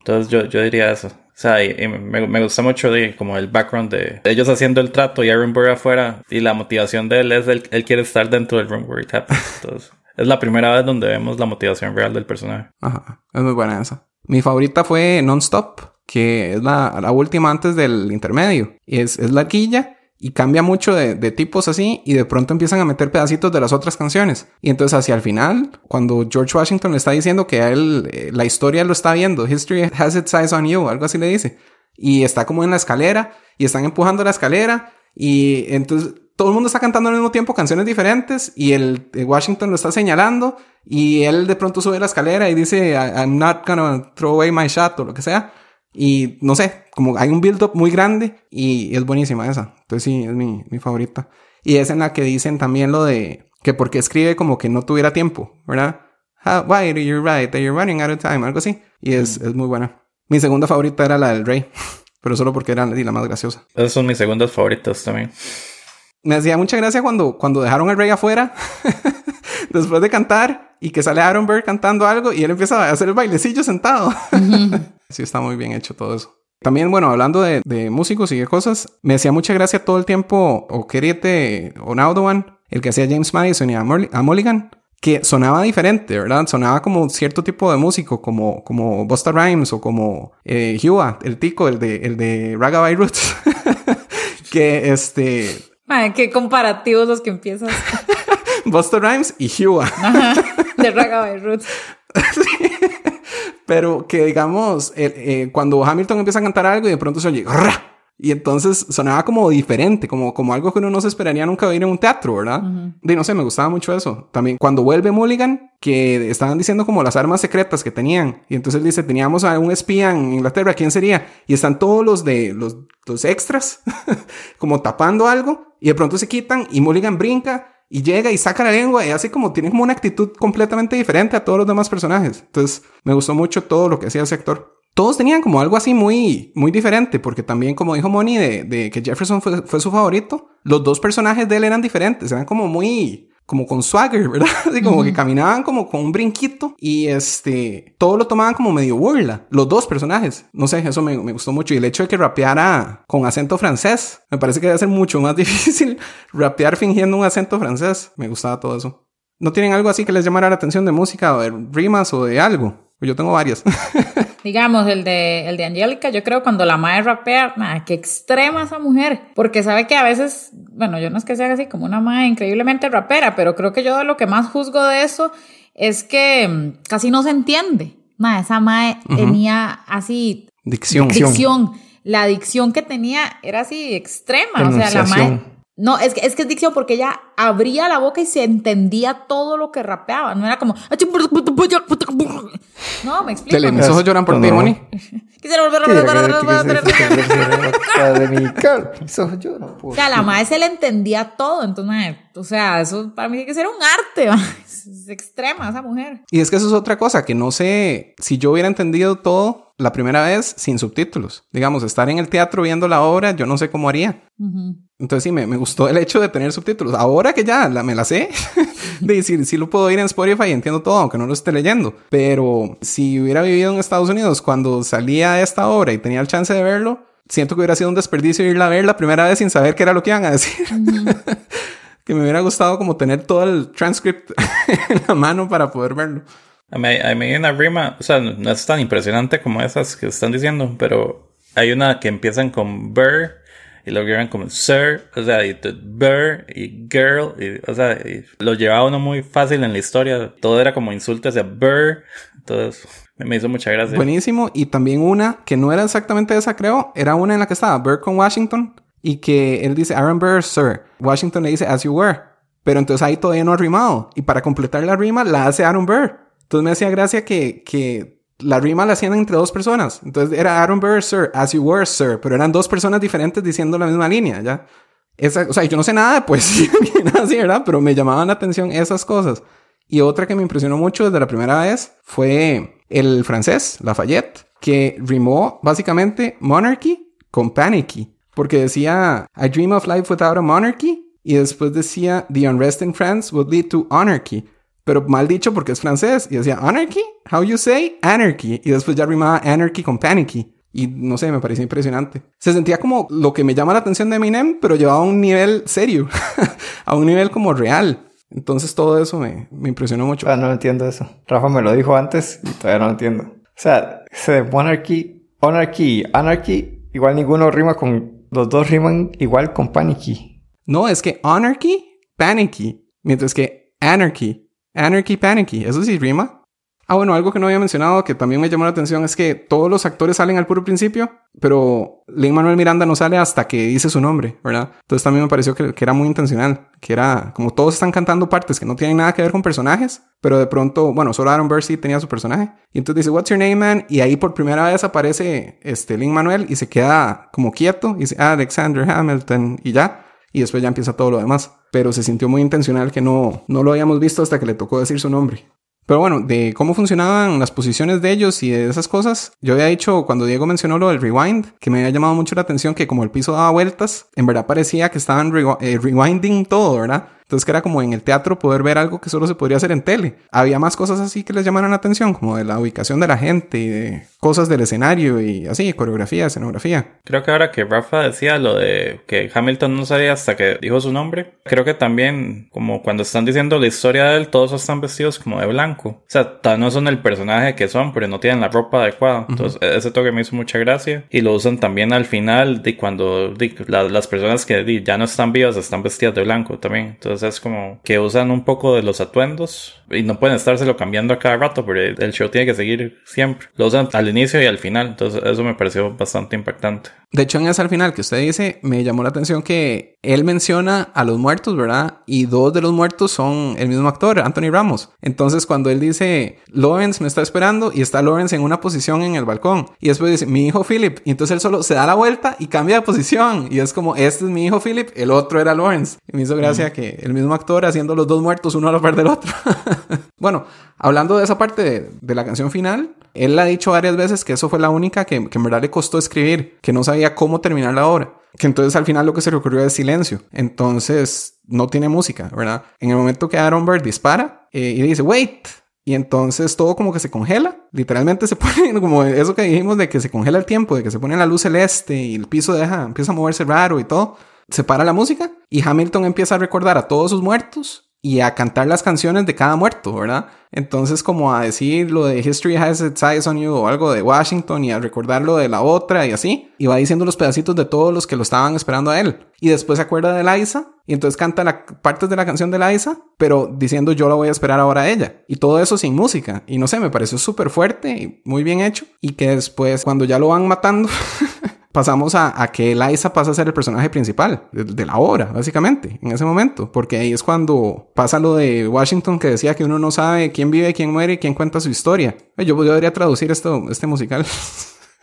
Entonces yo, yo diría eso. O sea, y, y me, me gusta mucho de, como el background de ellos haciendo el trato y Aaron Burr afuera. Y la motivación de él es él, él quiere estar dentro del room where it happens. Entonces, es la primera vez donde vemos la motivación real del personaje. Ajá. Es muy buena esa. Mi favorita fue Non-Stop, que es la, la última antes del intermedio. Es, es larguilla y cambia mucho de, de tipos así y de pronto empiezan a meter pedacitos de las otras canciones. Y entonces hacia el final, cuando George Washington le está diciendo que él eh, la historia lo está viendo, History has its eyes on you, algo así le dice. Y está como en la escalera y están empujando la escalera y entonces todo el mundo está cantando al mismo tiempo canciones diferentes y el eh, Washington lo está señalando y él de pronto sube la escalera y dice "I- I'm not gonna throw away my shot o lo que sea. Y no sé, como hay un build-up muy grande y es buenísima esa. Entonces sí, es mi, mi favorita. Y es en la que dicen también lo de que porque escribe como que no tuviera tiempo, ¿verdad? How, why do you write that you're running out of time? Algo así. Y es, es muy buena. Mi segunda favorita era la del rey, pero solo porque era la más graciosa. Esas son mis segundas favoritas también. Me hacía mucha gracia cuando, cuando dejaron al rey afuera, después de cantar, y que sale Aaron Burr cantando algo, y él empieza a hacer el bailecillo sentado. sí, está muy bien hecho todo eso. También, bueno, hablando de, de músicos y de cosas, me hacía mucha gracia todo el tiempo, o Queriete, o Naudoan, el que hacía James Madison y a, Mulligan, que sonaba diferente, ¿verdad? Sonaba como cierto tipo de músico, como, como Busta Rhymes o como eh, Hua, el tico, el de, el de Ragabay Roots. que este, Ay, qué comparativos los que empiezas. Busta Rhymes y Hua. De Roots. Pero que digamos, eh, eh, cuando Hamilton empieza a cantar algo y de pronto se oye "Ra", y entonces sonaba como diferente, como, como algo que uno no se esperaría nunca oír en un teatro, ¿verdad? Y no sé, me gustaba mucho eso. También cuando vuelve Mulligan, que estaban diciendo como las armas secretas que tenían, y entonces dice, teníamos a un espía en Inglaterra, ¿quién sería? Y están todos los de los, los extras, como tapando algo, y de pronto se quitan y Mulligan brinca y llega y saca la lengua y hace como, tiene como una actitud completamente diferente a todos los demás personajes. Entonces, me gustó mucho todo lo que hacía ese actor. Todos tenían como algo así muy, muy diferente, porque también, como dijo Moni, de, de que Jefferson fue, fue su favorito, los dos personajes de él eran diferentes, eran como muy, como con swagger, ¿verdad? Así como que caminaban como con un brinquito y este, todo lo tomaban como medio burla, los dos personajes. No sé, eso me, me gustó mucho. Y el hecho de que rapeara con acento francés, me parece que debe ser mucho más difícil rapear fingiendo un acento francés. Me gustaba todo eso. ¿No tienen algo así que les llamara la atención de música o de rimas o de algo? Yo tengo varias. Digamos, el de, el de Angélica, yo creo cuando la madre rapea, madre, qué extrema esa mujer. Porque sabe que a veces, bueno, yo no es que sea así como una madre increíblemente rapera, pero creo que yo lo que más juzgo de eso es que mm, casi no se entiende. Madre, esa madre tenía así Dicción. dicción. La dicción que tenía era así extrema. O sea, la madre. No, es que, es que es dicción porque ella abría la boca y se entendía todo lo que rapeaba. No era como. No, me explico. Tele, mis ojos lloran por ti. Moni. Quisiera volver de mi mis ojos lloran, O sea, la madre se le entendía todo. Entonces, o sea, eso para mí tiene que ser un arte. Es, extrema esa mujer. Y es que eso es otra cosa, que no sé si yo hubiera entendido todo la primera vez sin subtítulos. Digamos, estar en el teatro viendo la obra, yo no sé cómo haría. Ujú. Entonces sí, me, me gustó el hecho de tener subtítulos. Ahora que ya la, me la sé, de decir, sí lo puedo ir en Spotify y entiendo todo, aunque no lo esté leyendo. Pero si hubiera vivido en Estados Unidos cuando salía esta obra y tenía el chance de verlo, siento que hubiera sido un desperdicio irla a ver la primera vez sin saber qué era lo que iban a decir. que me hubiera gustado como tener todo el transcript en la mano para poder verlo. A mí, a mí hay una rima, o sea, no es tan impresionante como esas que están diciendo, pero hay una que empiezan con Burr y lo llevan como Sir, o sea, y y Girl, o sea, lo llevaba uno muy fácil en la historia. Todo era como insultos hacia Burr, entonces me hizo mucha gracia. Buenísimo. Y también una que no era exactamente esa, creo. Era una en la que estaba Burr con Washington. Y que él dice, Aaron Burr, sir. Washington le dice, as you were. Pero entonces ahí todavía no ha rimado. Y para completar la rima, la hace Aaron Burr. Entonces me hacía gracia que, que la rima la hacían entre dos personas. Entonces era Aaron Burr, sir, as you were, sir. Pero eran dos personas diferentes diciendo la misma línea, ¿ya? Esa, o sea, yo no sé nada de poesía ni nada así, ¿verdad? Pero me llamaban la atención esas cosas. Y otra que me impresionó mucho desde la primera vez fue el francés, Lafayette, que rimó básicamente monarchy con panicky. Porque decía, I dream of life without a monarchy. Y después decía, the unrest in France would lead to anarchy. Pero mal dicho porque es francés. Y decía, anarchy? How you say? Anarchy. Y después ya rimaba anarchy con panicky. Y no sé, me pareció impresionante. Se sentía como lo que me llama la atención de Eminem, pero llevaba a un nivel serio, a un nivel como real. Entonces todo eso me, me impresionó mucho. Ah, no entiendo eso. Rafa me lo dijo antes y todavía no lo entiendo. O sea, de monarchy, monarchy, anarchy, igual ninguno rima con... Los dos riman igual con panicky. No, es que anarchy, panicky. Mientras que anarchy, anarchy, panicky. Eso sí rima. Ah, bueno, algo que no había mencionado que también me llamó la atención es que todos los actores salen al puro principio, pero Lin Manuel Miranda no sale hasta que dice su nombre, ¿verdad? Entonces también me pareció que, era muy intencional, que era como todos están cantando partes que no tienen nada que ver con personajes, pero de pronto, bueno, solo Aaron Burr tenía su personaje, y entonces dice, What's your name, man? Y ahí por primera vez aparece este Lin Manuel y se queda como quieto y dice, Alexander Hamilton, y ya y después ya empieza todo lo demás. Pero se sintió muy intencional que no, no lo habíamos visto hasta que le tocó decir su nombre. Pero bueno, de cómo funcionaban las posiciones de ellos y de esas cosas, yo había dicho cuando Diego mencionó lo del rewind, que me había llamado mucho la atención que como el piso daba vueltas, en verdad parecía que estaban rewi- eh, rewinding todo, ¿verdad? Entonces que era como en el teatro poder ver algo que solo se podría hacer en tele. Había más cosas así que les llamaron la atención, como de la ubicación de la gente y de cosas del escenario y así, coreografía, escenografía. Creo que ahora que Rafa decía lo de que Hamilton no sabía hasta que dijo su nombre, creo que también como cuando están diciendo la historia de él, todos están vestidos como de blanco. O sea, no son el personaje que son, pero no tienen la ropa adecuada. Entonces, e- ese toque me hizo mucha gracia. Y lo usan también al final de cuando di, la- las personas que di, ya no están vivas están vestidas de blanco también. Entonces es como que usan un poco de los atuendos y no pueden estárselo cambiando a cada rato, porque el show tiene que seguir siempre. Lo usan al inicio y al final. Entonces eso me pareció bastante impactante. De hecho, en ese al final que usted dice, me llamó la atención que él menciona a los muertos, ¿verdad? Y dos de los muertos son el mismo actor, Anthony Ramos. Entonces, cuando él dice, Lawrence me está esperando, y está Lawrence en una posición en el balcón, y después dice, mi hijo Philip, y entonces él solo se da la vuelta y cambia de posición, y es como, este es mi hijo Philip, el otro era Lawrence. Y me hizo gracia que el mismo actor haciendo los dos muertos, uno a la par del otro. bueno, hablando de esa parte de, la canción final, él ha dicho varias veces que eso fue la única que, que en verdad le costó escribir, que no sabía cómo terminar la obra. Que entonces al final lo que se le ocurrió es silencio. Entonces no tiene música, ¿verdad? En el momento que Aaron Bird dispara eh, y dice, wait. Y entonces todo como que se congela. Literalmente se pone como eso que dijimos de que se congela el tiempo, de que se pone la luz celeste y el piso deja, empieza a moverse raro y todo. Se para la música y Hamilton empieza a recordar a todos sus muertos y a cantar las canciones de cada muerto, ¿verdad? Entonces, como a decir lo de History Has Its Eyes on You o algo de Washington y a recordar lo de la otra y así. Y va diciendo los pedacitos de todos los que lo estaban esperando a él. Y después se acuerda de Liza y entonces canta la partes de la canción de Liza, pero diciendo yo la voy a esperar ahora a ella. Y todo eso sin música. Y no sé, me pareció súper fuerte y muy bien hecho. Y que después, cuando ya lo van matando, pasamos a, que Liza pasa a ser el personaje principal de, la obra, básicamente, en ese momento. Porque ahí es cuando pasa lo de Washington que decía que uno no sabe quién vive, quién muere y quién cuenta su historia. Yo podría traducir esto, este musical.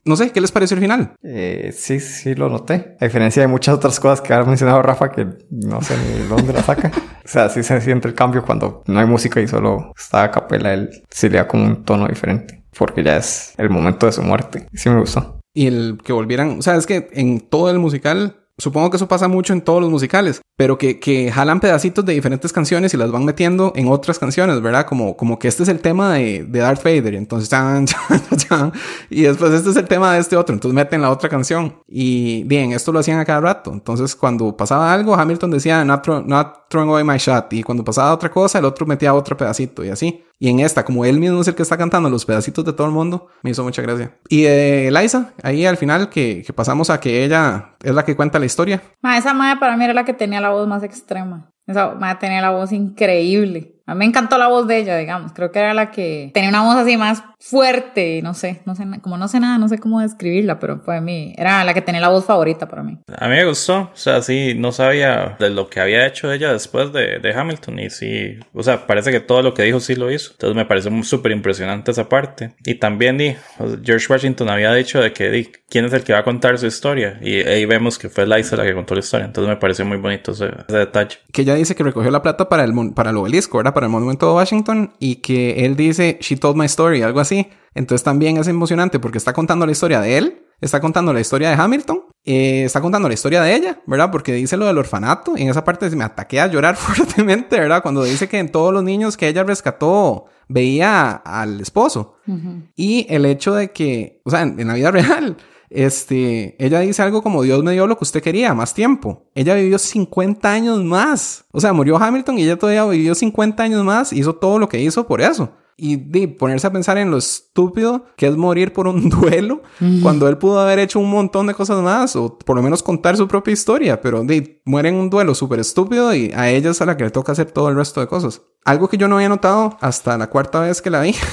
No sé, ¿qué les pareció el final? Eh, sí, sí lo noté. A diferencia de muchas otras cosas que ha mencionado Rafa, que no sé ni dónde la saca. o sea, sí se siente el cambio cuando no hay música y solo está a capela. Él sí le da como un tono diferente. Porque ya es el momento de su muerte. Sí me gustó. Y el que volvieran, o sea, es que en todo el musical Supongo que eso pasa mucho en todos los musicales, pero que, que, jalan pedacitos de diferentes canciones y las van metiendo en otras canciones, ¿verdad? Como, como que este es el tema de, de Darth Vader, entonces, chan, chan, chan, y después este es el tema de este otro, entonces meten la otra canción. Y bien, esto lo hacían a cada rato. Entonces, cuando pasaba algo, Hamilton decía, not, throw, not throwing away my shot, y cuando pasaba otra cosa, el otro metía otro pedacito y así. Y en esta, como él mismo es el que está cantando los pedacitos de todo el mundo, me hizo mucha gracia. Y de eh, Liza, ahí al final, que, que, pasamos a que ella es la que cuenta la historia. Ma, esa madre para mí era la que tenía la voz más extrema. Esa madre tenía la voz increíble. A mí me encantó la voz de ella, digamos. Creo que era la que tenía una voz así más fuerte, no sé, no sé, como no sé nada, no sé cómo describirla, pero fue a mí, era la que tenía la voz favorita para mí. A mí me gustó, o sea, sí, no sabía de lo que había hecho ella después de, de Hamilton y sí, o sea, parece que todo lo que dijo sí lo hizo, entonces me pareció súper impresionante esa parte. Y también di, George Washington había dicho de que di, quién es el que va a contar su historia y ahí vemos que fue Liza la que contó la historia, entonces me pareció muy bonito ese, ese detalle. Que ella dice que recogió la plata para el, para el obelisco, ¿verdad? Para el monumento de Washington y que él dice, she told my story, algo así. Entonces también es emocionante porque está contando la historia de él, está contando la historia de Hamilton, eh, está contando la historia de ella, ¿verdad? Porque dice lo del orfanato y en esa parte me ataqué a llorar fuertemente, ¿verdad? Cuando dice que en todos los niños que ella rescató veía al esposo. Uh -huh. Y el hecho de que, o sea, en, en la vida real, este, ella dice algo como Dios me dio lo que usted quería, más tiempo. Ella vivió 50 años más. O sea, murió Hamilton y ella todavía vivió 50 años más, hizo todo lo que hizo por eso. Y de ponerse a pensar en lo estúpido que es morir por un duelo, cuando él pudo haber hecho un montón de cosas más, o por lo menos contar su propia historia, pero de, muere en un duelo súper estúpido y a ella es a la que le toca hacer todo el resto de cosas. Algo que yo no había notado hasta la cuarta vez que la vi.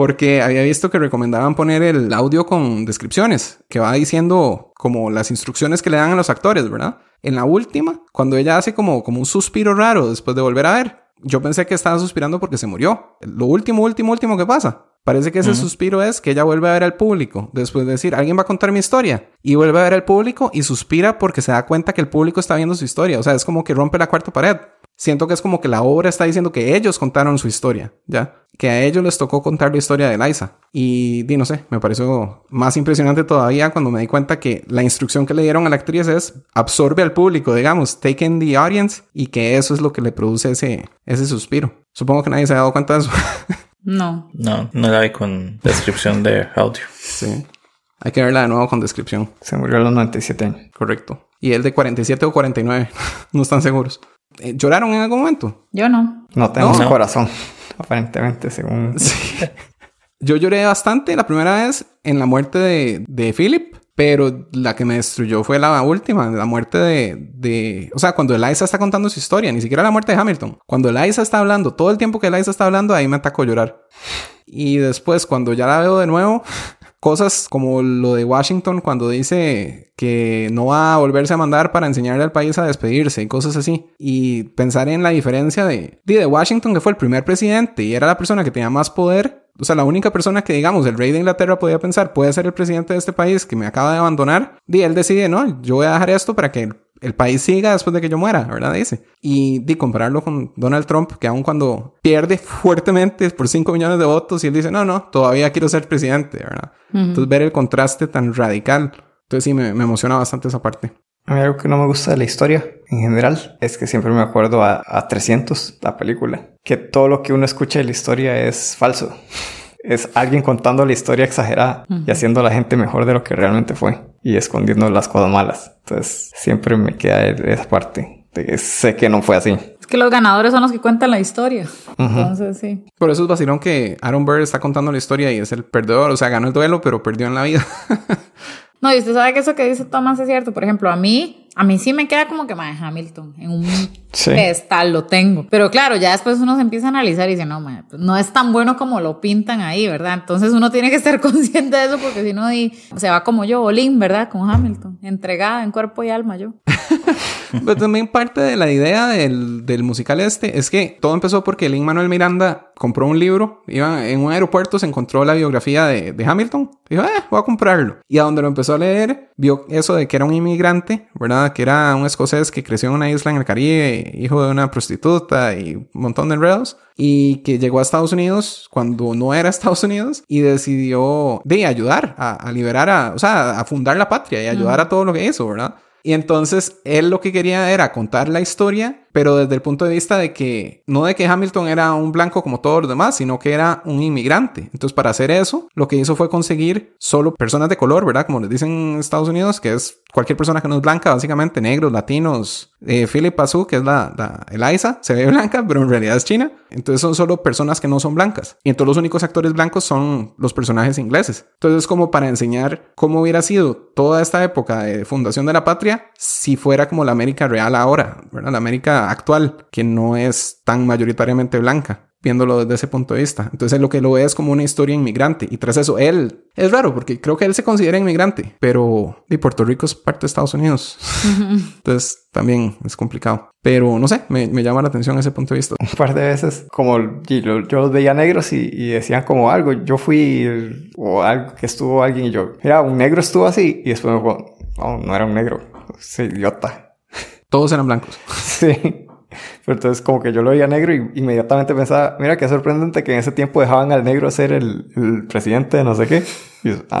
porque había visto que recomendaban poner el audio con descripciones, que va diciendo como las instrucciones que le dan a los actores, ¿verdad? En la última, cuando ella hace como, como un suspiro raro después de volver a ver, yo pensé que estaba suspirando porque se murió. Lo último, último, último que pasa. Parece que ese uh -huh. suspiro es que ella vuelve a ver al público, después de decir, alguien va a contar mi historia, y vuelve a ver al público y suspira porque se da cuenta que el público está viendo su historia, o sea, es como que rompe la cuarta pared. Siento que es como que la obra está diciendo que ellos contaron su historia, ¿ya? Que a ellos les tocó contar la historia de Liza. Y, di, no sé, me pareció más impresionante todavía cuando me di cuenta que la instrucción que le dieron a la actriz es absorbe al público, digamos, take in the audience, y que eso es lo que le produce ese, ese suspiro. Supongo que nadie se ha dado cuenta de eso. No. No, no la vi con descripción de audio. Sí. Hay que verla de nuevo con descripción. Se murió a los 97 años. Correcto. Y el de 47 o 49. no están seguros. Eh, ¿Lloraron en algún momento? Yo no. No tenemos no. corazón, aparentemente, según... Sí. Yo lloré bastante la primera vez en la muerte de, de Philip, pero la que me destruyó fue la última, la muerte de, de... O sea, cuando Eliza está contando su historia, ni siquiera la muerte de Hamilton. Cuando Eliza está hablando, todo el tiempo que Eliza está hablando, ahí me atacó llorar. Y después, cuando ya la veo de nuevo, cosas como lo de Washington cuando dice que no va a volverse a mandar para enseñarle al país a despedirse y cosas así. Y pensar en la diferencia de, de Washington, que fue el primer presidente y era la persona que tenía más poder. O sea, la única persona que, digamos, el rey de Inglaterra podía pensar puede ser el presidente de este país que me acaba de abandonar. Y él decide, no, yo voy a dejar esto para que el país siga después de que yo muera, ¿verdad? Dice. Y de compararlo con Donald Trump, que aun cuando pierde fuertemente por 5 millones de votos, y él dice, no, no, todavía quiero ser presidente, ¿verdad? Uh -huh. Entonces ver el contraste tan radical. Entonces sí, me, me, emociona bastante esa parte. A mí algo que no me gusta de la historia en general es que siempre me acuerdo a, a 300, la película, que todo lo que uno escucha de la historia es falso. Es alguien contando la historia exagerada uh -huh. y haciendo a la gente mejor de lo que realmente fue y escondiendo las cosas malas. Entonces siempre me queda esa parte de que sé que no fue así. que los ganadores son los que cuentan la historia. Entonces, sí. Por eso es vacilón que Aaron Burr está contando la historia y es el perdedor. O sea, ganó el duelo, pero perdió en la vida. No, y usted sabe que eso que dice Thomas es cierto. Por ejemplo, a mí, a mí sí me queda como que mae, Hamilton en un Sí. pedestal lo tengo. Pero claro, ya después uno se empieza a analizar y dice, no, mae, pues no es tan bueno como lo pintan ahí, ¿verdad? Entonces uno tiene que estar consciente de eso porque si no se va como yo, Olin, ¿verdad? Con Hamilton, entregada en cuerpo y alma yo. Pero también parte de la idea del, del musical este es que todo empezó porque Lin Manuel Miranda compró un libro, iba en un aeropuerto, se encontró la biografía de, de Hamilton, dijo, eh, voy a comprarlo. Y a donde lo empezó a leer, vio eso de que era un inmigrante, ¿verdad? Que era un escocés que creció en una isla en el Caribe, hijo de una prostituta y un montón de enredos. Y que llegó a Estados Unidos cuando no era Estados Unidos y decidió de ayudar a, a liberar a, o sea, a fundar la patria y ayudar a todo lo que hizo, ¿verdad? Y entonces él lo que quería era contar la historia, pero desde el punto de vista de que no de que Hamilton era un blanco como todos los demás, sino que era un inmigrante. Entonces para hacer eso, lo que hizo fue conseguir solo personas de color, ¿verdad? Como les dicen en Estados Unidos, que es cualquier persona que no es blanca, básicamente negros, latinos. Eh, Philip Azu, que es la, la Eliza, se ve blanca, pero en realidad es china. Entonces son solo personas que no son blancas. Y entonces los únicos actores blancos son los personajes ingleses. Entonces es como para enseñar cómo hubiera sido toda esta época de fundación de la patria si fuera como la América real ahora, ¿verdad? La América actual, que no es tan mayoritariamente blanca viéndolo desde ese punto de vista. Entonces él lo que lo ve es como una historia inmigrante. Y tras eso, él es raro porque creo que él se considera inmigrante, pero de Puerto Rico es parte de Estados Unidos. Entonces también es complicado. Pero no sé, me, me llama la atención ese punto de vista. un par de veces, como y lo- yo los veía negros y, y decían como algo, yo fui o algo que estuvo alguien y yo, mira, un negro estuvo así y después me dijo, no, no era un negro, ese idiota. Todos eran blancos. Sí. Pero entonces como que yo lo veía negro y inmediatamente pensaba, mira qué sorprendente que en ese tiempo dejaban al negro ser el, el presidente de no sé qué. Y yo, ah,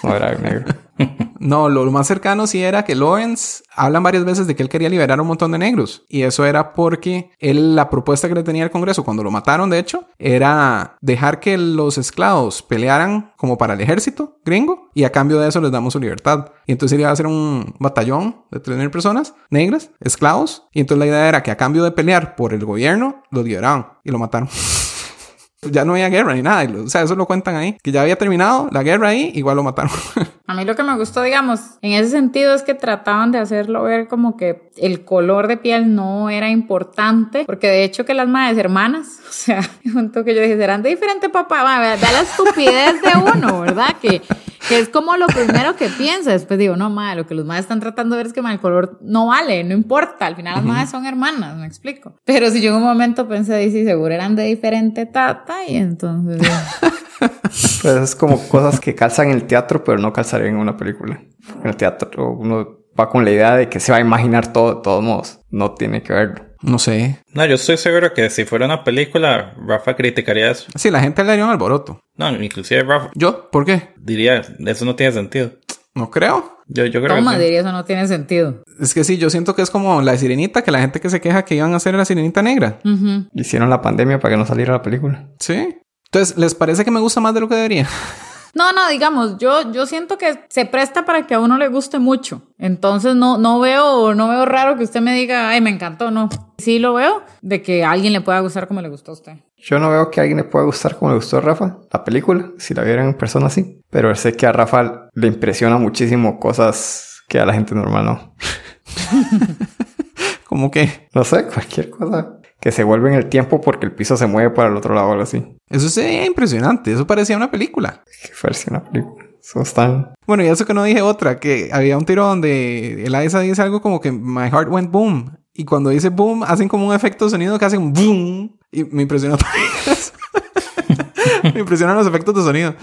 no, no era negro. No, lo, más cercano sí era que Lawrence hablan varias veces de que él quería liberar a un montón de negros. Y eso era porque él, la propuesta que le tenía al Congreso cuando lo mataron, de hecho, era dejar que los esclavos pelearan como para el ejército gringo y a cambio de eso les damos su libertad. Y entonces iba a ser un batallón de 3.000 personas negras, esclavos. Y entonces la idea era que a cambio de pelear por el gobierno, los liberaban y lo mataron. ya no había guerra ni nada. lo- O sea, eso lo cuentan ahí. Que ya había terminado la guerra ahí, igual lo mataron. A mí lo que me gustó, digamos, en ese sentido es que trataban de hacerlo ver como que el color de piel no era importante, porque de hecho que las madres hermanas, o sea, junto que yo dije, serán de diferente papá, vea la estupidez de uno, ¿verdad? Que, que es como lo primero que piensa. Después digo, no, madre, lo que los madres están tratando de ver es que ma, el color no vale, no importa, al final las madres son hermanas, me explico. Pero si yo en un momento pensé, sí, seguro eran de diferente tata, y entonces... Pues es como cosas que calzan en el teatro, pero no calzarían en una película. En el teatro uno va con la idea de que se va a imaginar todo de todos modos. No tiene que verlo. no sé. No, yo estoy seguro que si fuera una película, Rafa criticaría eso. Sí, la gente le haría un alboroto. No, inclusive Rafa ¿Yo? ¿Por qué? diría, eso no tiene sentido. No creo. Yo, yo creo Toma, que sí. diría, eso no tiene sentido. Es que sí, yo siento que es como la sirenita, que la gente que se queja que iban a hacer la sirenita negra. Hicieron la pandemia para que no saliera la película. Sí. Entonces, ¿les parece que me gusta más de lo que debería? No, no, digamos, yo, yo siento que se presta para que a uno le guste mucho. Entonces no, no veo, no veo raro que usted me diga, ay, me encantó, no. Sí lo veo de que a alguien le pueda gustar como le gustó a usted. Yo no veo que a alguien le pueda gustar como le gustó a Rafa la película, si la vieran en persona así. Pero sé que a Rafa le impresiona muchísimo cosas que a la gente normal no. Como que No sé, cualquier cosa que se vuelve en el tiempo porque el piso se mueve para el otro lado o algo así. eso sería impresionante. Eso parecía una película. Que fuese una película. Eso es tan... Bueno, y eso que no dije otra, que había un tiro donde Eliza dice algo como que my heart went boom. Y cuando dice boom, hacen como un efecto de sonido que hacen un boom. Y me impresionó me impresionan los efectos de sonido.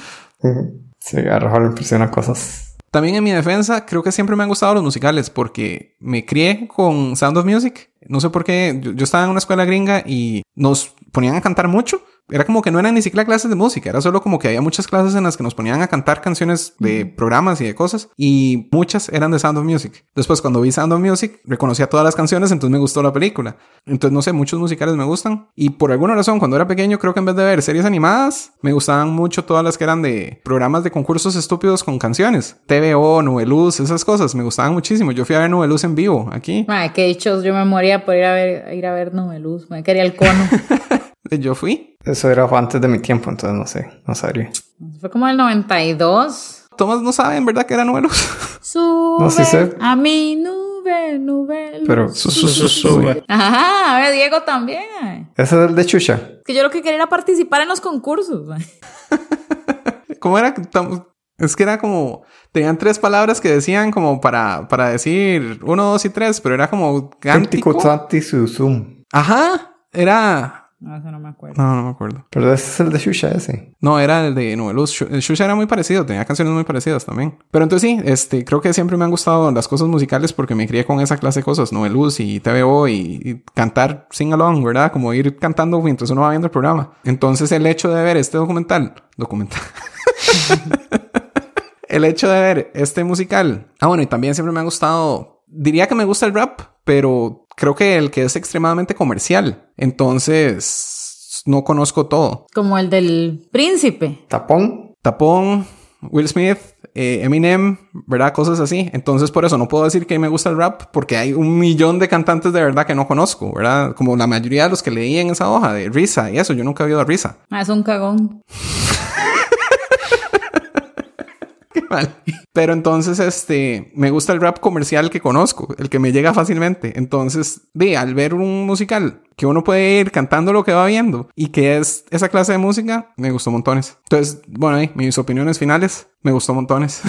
Sí, a Rafa le impresionan cosas. También en mi defensa, creo que siempre me han gustado los musicales porque me crié con Sound of Music. No sé por qué, yo, estaba en una escuela gringa y nos ponían a cantar mucho. Era como que no eran ni siquiera clases de música, era solo como que había muchas clases en las que nos ponían a cantar canciones de programas y de cosas y muchas eran de Sound of Music. Después cuando vi Sound of Music reconocía todas las canciones, entonces me gustó la película. Entonces no sé, muchos musicales me gustan y por alguna razón cuando era pequeño creo que en vez de ver series animadas me gustaban mucho todas las que eran de programas de concursos estúpidos con canciones. TVO, Nubeluz, esas cosas me gustaban muchísimo. Yo fui a ver Nubeluz en vivo aquí. Madre, qué dichos, yo me moría por ir a ver, ir a ver Nubeluz, me quería el cono. Yo fui. Eso era antes de mi tiempo, entonces no sé, no sabría. Fue como el 92. Tomás no sabe en verdad que era Nubeluz. Sube No, sí sé. a mi nube, nube. luz. Pero Su- su- su- sube. Ajá, a ver, Diego también. ese es el de Chucha. Que yo lo que quería era participar en los concursos. ¿Cómo era? Es que era como... Tenían tres palabras que decían como para, para decir uno, dos y tres, pero era como cántico. Cántico. Ajá, era... No, eso no me acuerdo. No, no me acuerdo. Pero ese es el de Chucha ese. No, era el de El Shusha era muy parecido, tenía canciones muy parecidas también. Pero entonces sí, este, creo que siempre me han gustado las cosas musicales porque me crié con esa clase de cosas, Nubeluz y TVO y, y cantar sing along, ¿verdad? Como ir cantando mientras uno va viendo el programa. Entonces el hecho de ver este documental, documental. el hecho de ver este musical. Ah, bueno, y también siempre me ha gustado, diría que me gusta el rap, pero creo que el que es extremadamente comercial. Entonces, no conozco todo. Como el del príncipe. Tapón. Tapón, Will Smith, eh, Eminem, ¿verdad? Cosas así. Entonces, por eso no puedo decir que me gusta el rap, porque hay un millón de cantantes de verdad que no conozco, ¿verdad? Como la mayoría de los que leí en esa hoja de Risa y eso, yo nunca he oído a Risa. Ah, es un cagón. Pero entonces, este, me gusta el rap comercial que conozco, el que me llega fácilmente. Entonces, de al ver un musical que uno puede ir cantando lo que va viendo y que es esa clase de música, me gustó montones. Entonces, bueno, ahí, mis opiniones finales, me gustó montones.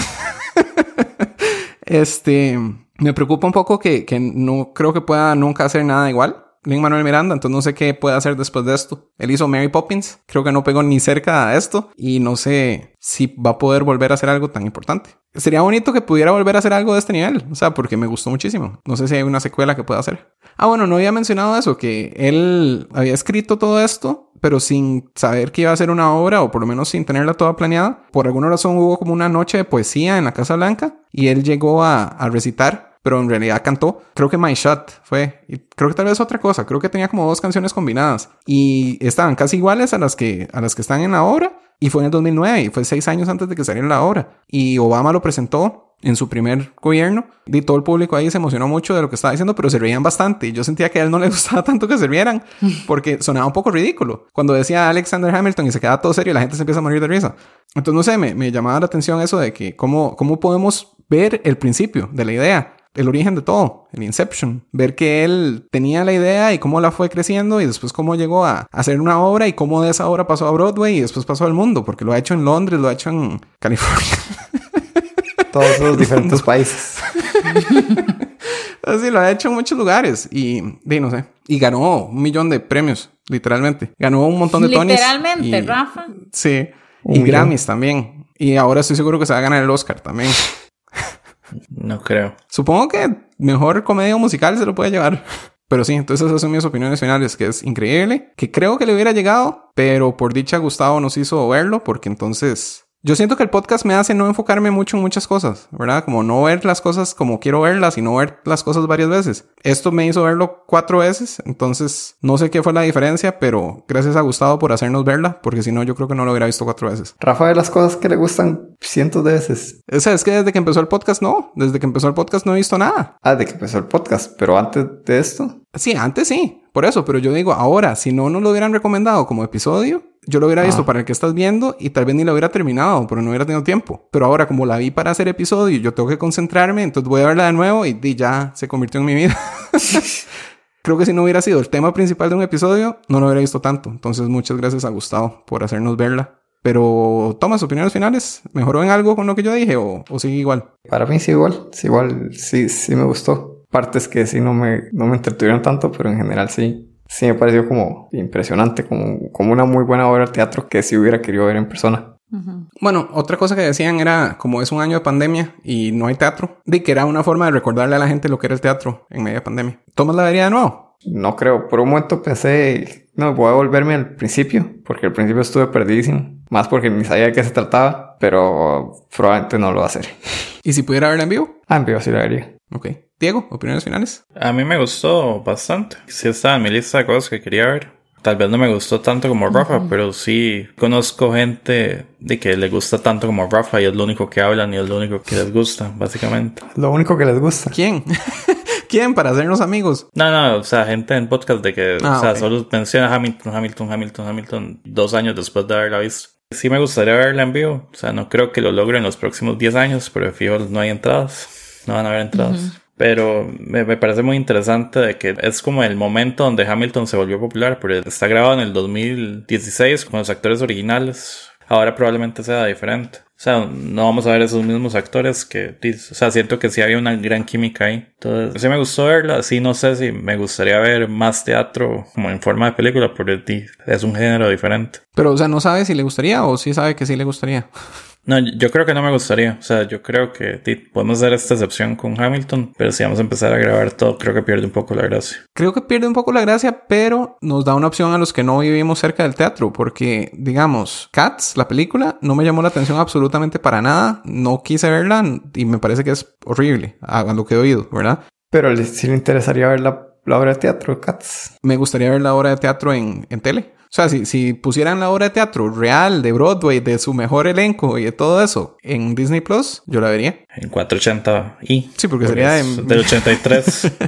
este, me preocupa un poco que, que no creo que pueda nunca hacer nada igual. Lin Manuel Miranda, entonces no sé qué puede hacer después de esto. Él hizo Mary Poppins, creo que no pegó ni cerca a esto y no sé si va a poder volver a hacer algo tan importante. Sería bonito que pudiera volver a hacer algo de este nivel, o sea, porque me gustó muchísimo. No sé si hay una secuela que pueda hacer. Ah, bueno, no había mencionado eso, que él había escrito todo esto, pero sin saber que iba a ser una obra, o por lo menos sin tenerla toda planeada. Por alguna razón hubo como una noche de poesía en la Casa Blanca y él llegó a, a recitar pero en realidad cantó. Creo que My Shot fue. Y creo que tal vez otra cosa. Creo que tenía como dos canciones combinadas. Y estaban casi iguales a las que, a las que están en la obra. Y fue en el 2009 y fue seis años antes de que saliera la obra. Y Obama lo presentó en su primer gobierno. Y todo el público ahí se emocionó mucho de lo que estaba diciendo, pero se reían bastante. Y yo sentía que a él no le gustaba tanto que se rieran porque sonaba un poco ridículo. Cuando decía Alexander Hamilton y se quedaba todo serio, la gente se empieza a morir de risa. Entonces, no sé, me, me llamaba la atención eso de que cómo, cómo podemos ver el principio de la idea el origen de todo, el Inception. Ver que él tenía la idea y cómo la fue creciendo y después cómo llegó a hacer una obra y cómo de esa obra pasó a Broadway y después pasó al mundo, porque lo ha hecho en Londres, lo ha hecho en California. Todos los diferentes países. Así lo ha hecho en muchos lugares y, y no sé. Y ganó un millón de premios, literalmente. Ganó un montón de Tonys. Literalmente, y- Rafa. Sí. Un y millón. Grammys también. Y ahora estoy seguro que se va a ganar el Oscar también. No creo. Supongo que mejor comedia musical se lo puede llevar. Pero sí, entonces esas son mis opiniones finales, que es increíble, que creo que le hubiera llegado, pero por dicha Gustavo nos hizo verlo, porque entonces yo siento que el podcast me hace no enfocarme mucho en muchas cosas, ¿verdad? Como no ver las cosas como quiero verlas y no ver las cosas varias veces. Esto me hizo verlo cuatro veces, entonces no sé qué fue la diferencia, pero gracias a Gustavo por hacernos verla, porque si no yo creo que no lo hubiera visto cuatro veces. Rafa de las cosas que le gustan cientos de veces. O sea, es que desde que empezó el podcast no, desde que empezó el podcast no he visto nada. Ah, de que empezó el podcast, pero antes de esto. Sí, antes sí, por eso, pero yo digo, ahora, si no nos lo hubieran recomendado como episodio, yo lo hubiera visto Ah. para el que estás viendo y tal vez ni lo hubiera terminado, pero no hubiera tenido tiempo. Pero ahora, como la vi para hacer episodio, yo tengo que concentrarme, entonces voy a verla de nuevo y, di, ya se convirtió en mi vida. Creo que si no hubiera sido el tema principal de un episodio, no lo hubiera visto tanto. Entonces, muchas gracias a Gustavo por hacernos verla. Pero, Tomás, opiniones finales. ¿Mejoró en algo con lo que yo dije o, o sigue igual? Para mí sí igual, sí igual, sí, sí me gustó. Partes que sí no me, no me entretuvieron tanto, pero en general sí, sí me pareció como impresionante, como, como una muy buena obra de teatro que sí hubiera querido ver en persona. Bueno, otra cosa que decían era, como es un año de pandemia y no hay teatro, de que era una forma de recordarle a la gente lo que era el teatro en medio de pandemia. ¿Tomas la vería de nuevo? No creo, por un momento pensé no, voy a volverme al principio, porque al principio estuve perdidísimo. Más porque ni sabía de qué se trataba, pero probablemente no lo va a hacer. ¿Y si pudiera verla en vivo? Ah, en vivo sí lo haría. Ok. Diego, opiniones finales. A mí me gustó bastante. Sí estaba en mi lista de cosas que quería ver. Tal vez no me gustó tanto como Rafa, pero sí conozco gente de que le gusta tanto como Rafa y es lo único que hablan y es lo único que les gusta, básicamente. Lo único que les gusta. ¿Quién? ¿Quién? Para hacernos amigos. No, no, o sea, gente en podcast de que, Ah, o sea, ok. solo menciona Hamilton, Hamilton, Hamilton, Hamilton dos años después de haberla visto. Sí me gustaría verla en vivo, o sea, no creo que lo logre en los próximos 10 años, pero fijo no hay entradas, no van a haber entradas. Pero me, me parece muy interesante de que es como el momento donde Hamilton se volvió popular, pero está grabado en el 2016 con los actores originales. Ahora probablemente sea diferente. O sea, no vamos a ver esos mismos actores que, o sea, siento que sí había una gran química ahí. Entonces, sí me gustó verla. Sí, no sé si me gustaría ver más teatro como en forma de película, pero es un género diferente. Pero, o sea, no sabe si le gustaría o sí sabe que sí le gustaría. No, yo creo que no me gustaría. O sea, yo creo que podemos hacer esta excepción con Hamilton, pero si vamos a empezar a grabar todo, creo que pierde un poco la gracia. Creo que pierde un poco la gracia, pero nos da una opción a los que no vivimos cerca del teatro, porque, digamos, Cats, la película, no me llamó la atención absolutamente para nada. No quise verla y me parece que es horrible a lo que he oído, ¿verdad? Pero sí le interesaría ver la, la obra de teatro, Cats. Me gustaría ver la obra de teatro en, en tele. O sea, si, si pusieran la obra de teatro real de Broadway, de su mejor elenco y de todo eso en Disney Plus, yo la vería. En 480i. Sí, porque sería es en- del 83.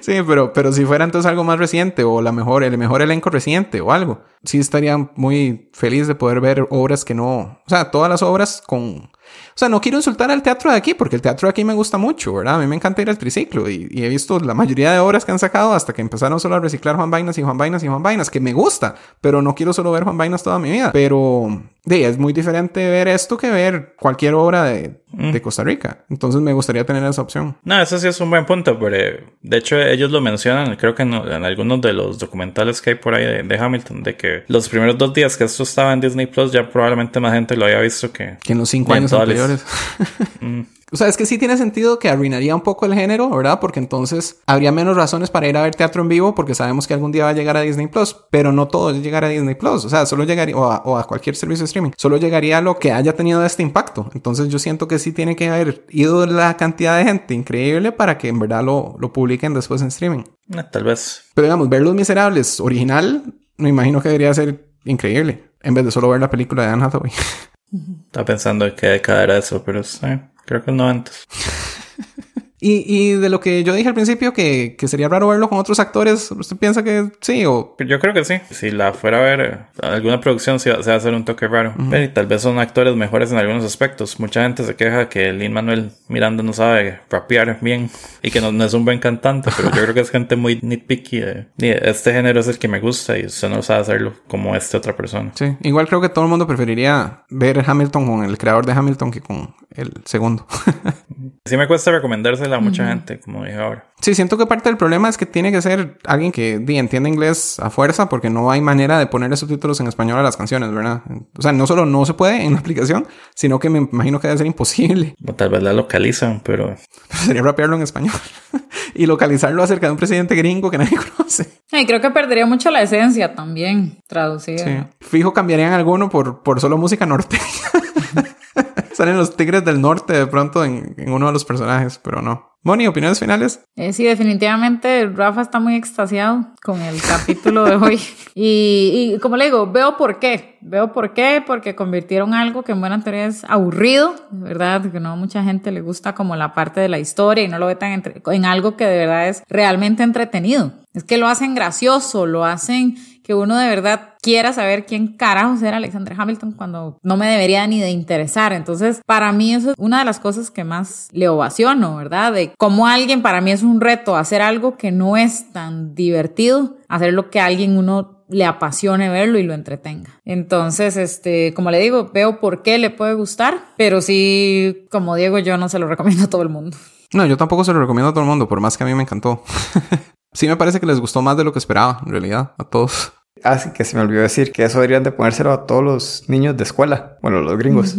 Sí, pero, pero si fuera entonces algo más reciente o la mejor, el mejor elenco reciente o algo, sí estaría muy feliz de poder ver obras que no, o sea, todas las obras con, o sea, no quiero insultar al teatro de aquí porque el teatro de aquí me gusta mucho, ¿verdad? A mí me encanta ir al triciclo y, he visto la mayoría de obras que han sacado hasta que empezaron solo a reciclar Juan Vainas y Juan Vainas y Juan Vainas, que me gusta, pero no quiero solo ver Juan Vainas toda mi vida. Pero de, es muy diferente ver esto que ver cualquier obra de, de Costa Rica. Entonces me gustaría tener esa opción. No, eso sí es un buen punto, pero eh, de hecho ellos lo mencionan, creo que en, en algunos de los documentales que hay por ahí de, de Hamilton, de que los primeros dos días que esto estaba en Disney Plus ya probablemente más gente lo había visto que... que en los cinco años anteriores. O sea, es que sí tiene sentido que arruinaría un poco el género, ¿verdad? Porque entonces habría menos razones para ir a ver teatro en vivo porque sabemos que algún día va a llegar a Disney Plus, pero no todo es llegar a Disney Plus. O sea, solo llegaría, o a, o a cualquier servicio de streaming, solo llegaría a lo que haya tenido este impacto. Entonces yo siento que sí tiene que haber ido la cantidad de gente increíble para que en verdad lo, lo publiquen después en streaming. eh, tal vez. Pero digamos, ver Los Miserables original, me imagino que debería ser increíble, en vez de solo ver la película de Anne Hathaway. Estaba pensando en qué década era eso, pero sí, creo que el 90. Y, y de lo que yo dije al principio, que, que sería raro verlo con otros actores, ¿usted piensa que sí? O Yo creo que sí. Si la fuera a ver, eh, alguna producción se va, a hacer un toque raro. Pero y tal vez son actores mejores en algunos aspectos. Mucha gente se queja que Lin Manuel Miranda no sabe rapear bien y que no, no es un buen cantante, pero yo creo que es gente muy nitpicky. de- de, este género es el que me gusta y usted no sabe hacerlo como esta otra persona. sí, igual creo que todo el mundo preferiría ver Hamilton con el creador de Hamilton que con el segundo. Sí me cuesta recomendársela a mucha gente, como dije ahora. sí, siento que parte del problema es que tiene que ser alguien que entienda inglés a fuerza porque no hay manera de ponerle subtítulos en español a las canciones, ¿verdad? O sea, no solo no se puede en la aplicación, sino que me imagino que debe ser imposible. O tal vez la localizan, pero Sería rapearlo en español y localizarlo acerca de un presidente gringo que nadie conoce. Y creo que perdería mucho la esencia también, traducida. Sí. Fijo cambiarían alguno por, por solo música norteña. Salen los tigres del norte de pronto en, en uno de los personajes, pero no. Moni, opiniones finales. Eh, sí, definitivamente Rafa está muy extasiado con el capítulo de hoy. Y, y como le digo, veo por qué. Veo por qué, porque convirtieron algo que en buena teoría es aburrido, ¿verdad? Que no mucha gente le gusta como la parte de la historia y no lo ve tan entre- en algo que de verdad es realmente entretenido. Es que lo hacen gracioso, lo hacen que uno de verdad quiera saber quién carajos era Alexander Hamilton cuando no me debería ni de interesar. Entonces, para mí eso es una de las cosas que más le ovaciono, ¿verdad? De cómo alguien, para mí es un reto hacer algo que no es tan divertido, hacer lo que a alguien uno le apasione verlo y lo entretenga. Entonces, este, como le digo, veo por qué le puede gustar, pero sí, como Diego, yo no se lo recomiendo a todo el mundo. No, yo tampoco se lo recomiendo a todo el mundo, por más que a mí me encantó. sí me parece que les gustó más de lo que esperaba, en realidad, a todos. Así que se me olvidó decir que eso deberían de ponérselo a todos los niños de escuela. Bueno, los gringos.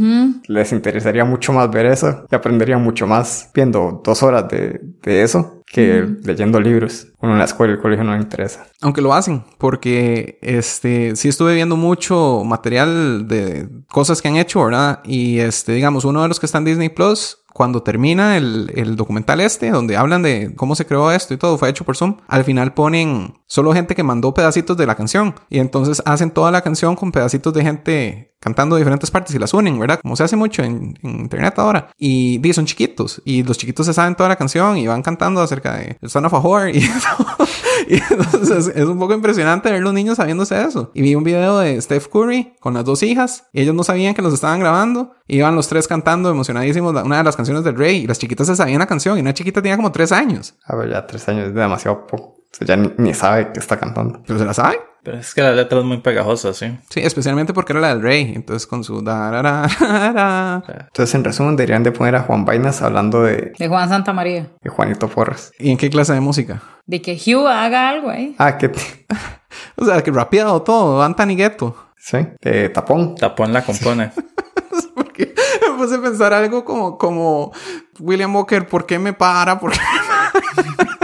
Les interesaría mucho más ver eso y aprenderían mucho más viendo dos horas de, de eso que leyendo libros. Uno en la escuela y el colegio no le interesa. Aunque lo hacen, porque este sí estuve viendo mucho material de cosas que han hecho, ¿verdad? Y este, digamos, uno de los que está en Disney Plus, cuando termina el, el documental este, donde hablan de cómo se creó esto y todo, fue hecho por Zoom, al final ponen solo gente que mandó pedacitos de la canción. Y entonces hacen toda la canción con pedacitos de gente cantando diferentes partes y las unen, ¿verdad? Como se hace mucho en, en internet ahora. Y di, son chiquitos. Y los chiquitos se saben toda la canción y van cantando acerca de el Son of a Whore y y entonces es un poco impresionante ver los niños sabiéndose eso. Y vi un video de Steph Curry con las dos hijas. Y ellos no sabían que los estaban grabando. Iban los tres cantando emocionadísimos una de las canciones del rey. Y las chiquitas se sabían la canción. Y una chiquita tenía como tres años. A ver, ya tres años es demasiado poco. O sea, ya ni, ni sabe que está cantando. Pero se la sabe. Pero es que la letra es muy pegajosa, sí. Sí, especialmente porque era la del rey. Entonces con su... dararara. Entonces, en resumen, deberían de poner a Juan Vainas hablando de, De Juan Santa María. de Juanito Porras. ¿Y en qué clase de música? De que Hugh haga algo ahí. Ah, que... O sea, que rapeado todo. Anthony Ghetto. Sí, de tapón. Tapón la compone. Porque me puse a pensar algo como, como William Walker, ¿por qué me para? ¿Por qué me para?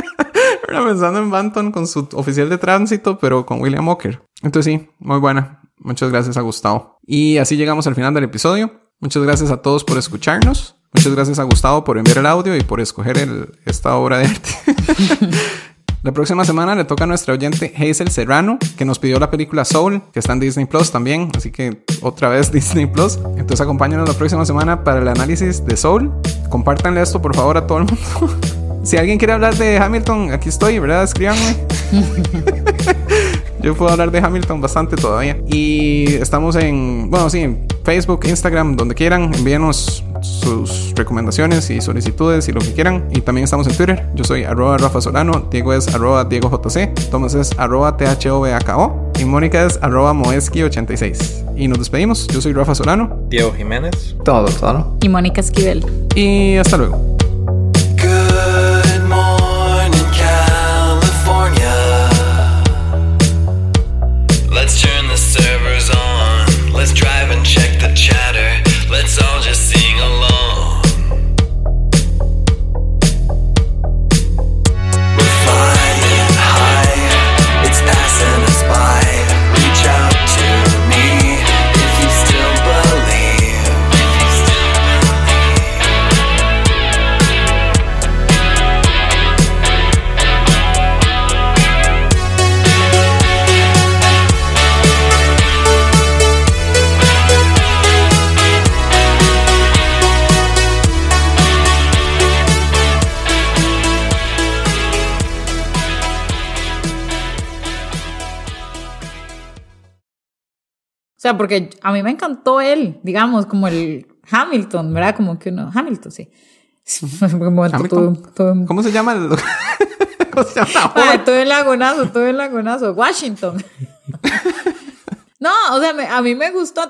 Era pensando en Banton con su oficial de tránsito, pero con William Walker. Entonces sí, muy buena. Muchas gracias a Gustavo. Y así llegamos al final del episodio. Muchas gracias a todos por escucharnos. Muchas gracias a Gustavo por enviar el audio y por escoger el- esta obra de arte. La próxima semana le toca a nuestra oyente Hazel Serrano, que nos pidió la película Soul, que está en Disney Plus también, así que otra vez Disney Plus. Entonces acompáñanos la próxima semana para el análisis de Soul. Compártanle esto por favor a todo el mundo. si alguien quiere hablar de Hamilton, aquí estoy, ¿verdad? Escríbanme. Yo puedo hablar de Hamilton bastante todavía. Y estamos en, bueno, sí, en Facebook, Instagram, donde quieran. Envíenos sus recomendaciones y solicitudes y lo que quieran. Y también estamos en Twitter. Yo soy arroba Rafa Solano, Diego es arroba Diego JC, Tomás es arroba THOVAKO y Mónica es arroba Moeski86. Y nos despedimos. Yo soy Rafa Solano Diego Jiménez. Todo, todo. Y Mónica Esquivel. y hasta luego. Sea, porque a mí me encantó él, digamos, como el Hamilton, ¿verdad? Como que uno, Hamilton, sí. Hamilton. un- ¿Cómo se llama el... ¿Cómo se llama? Ay, tuve el lagunazo, tuve el lagunazo. Washington. no, o sea, me- a mí me gustó.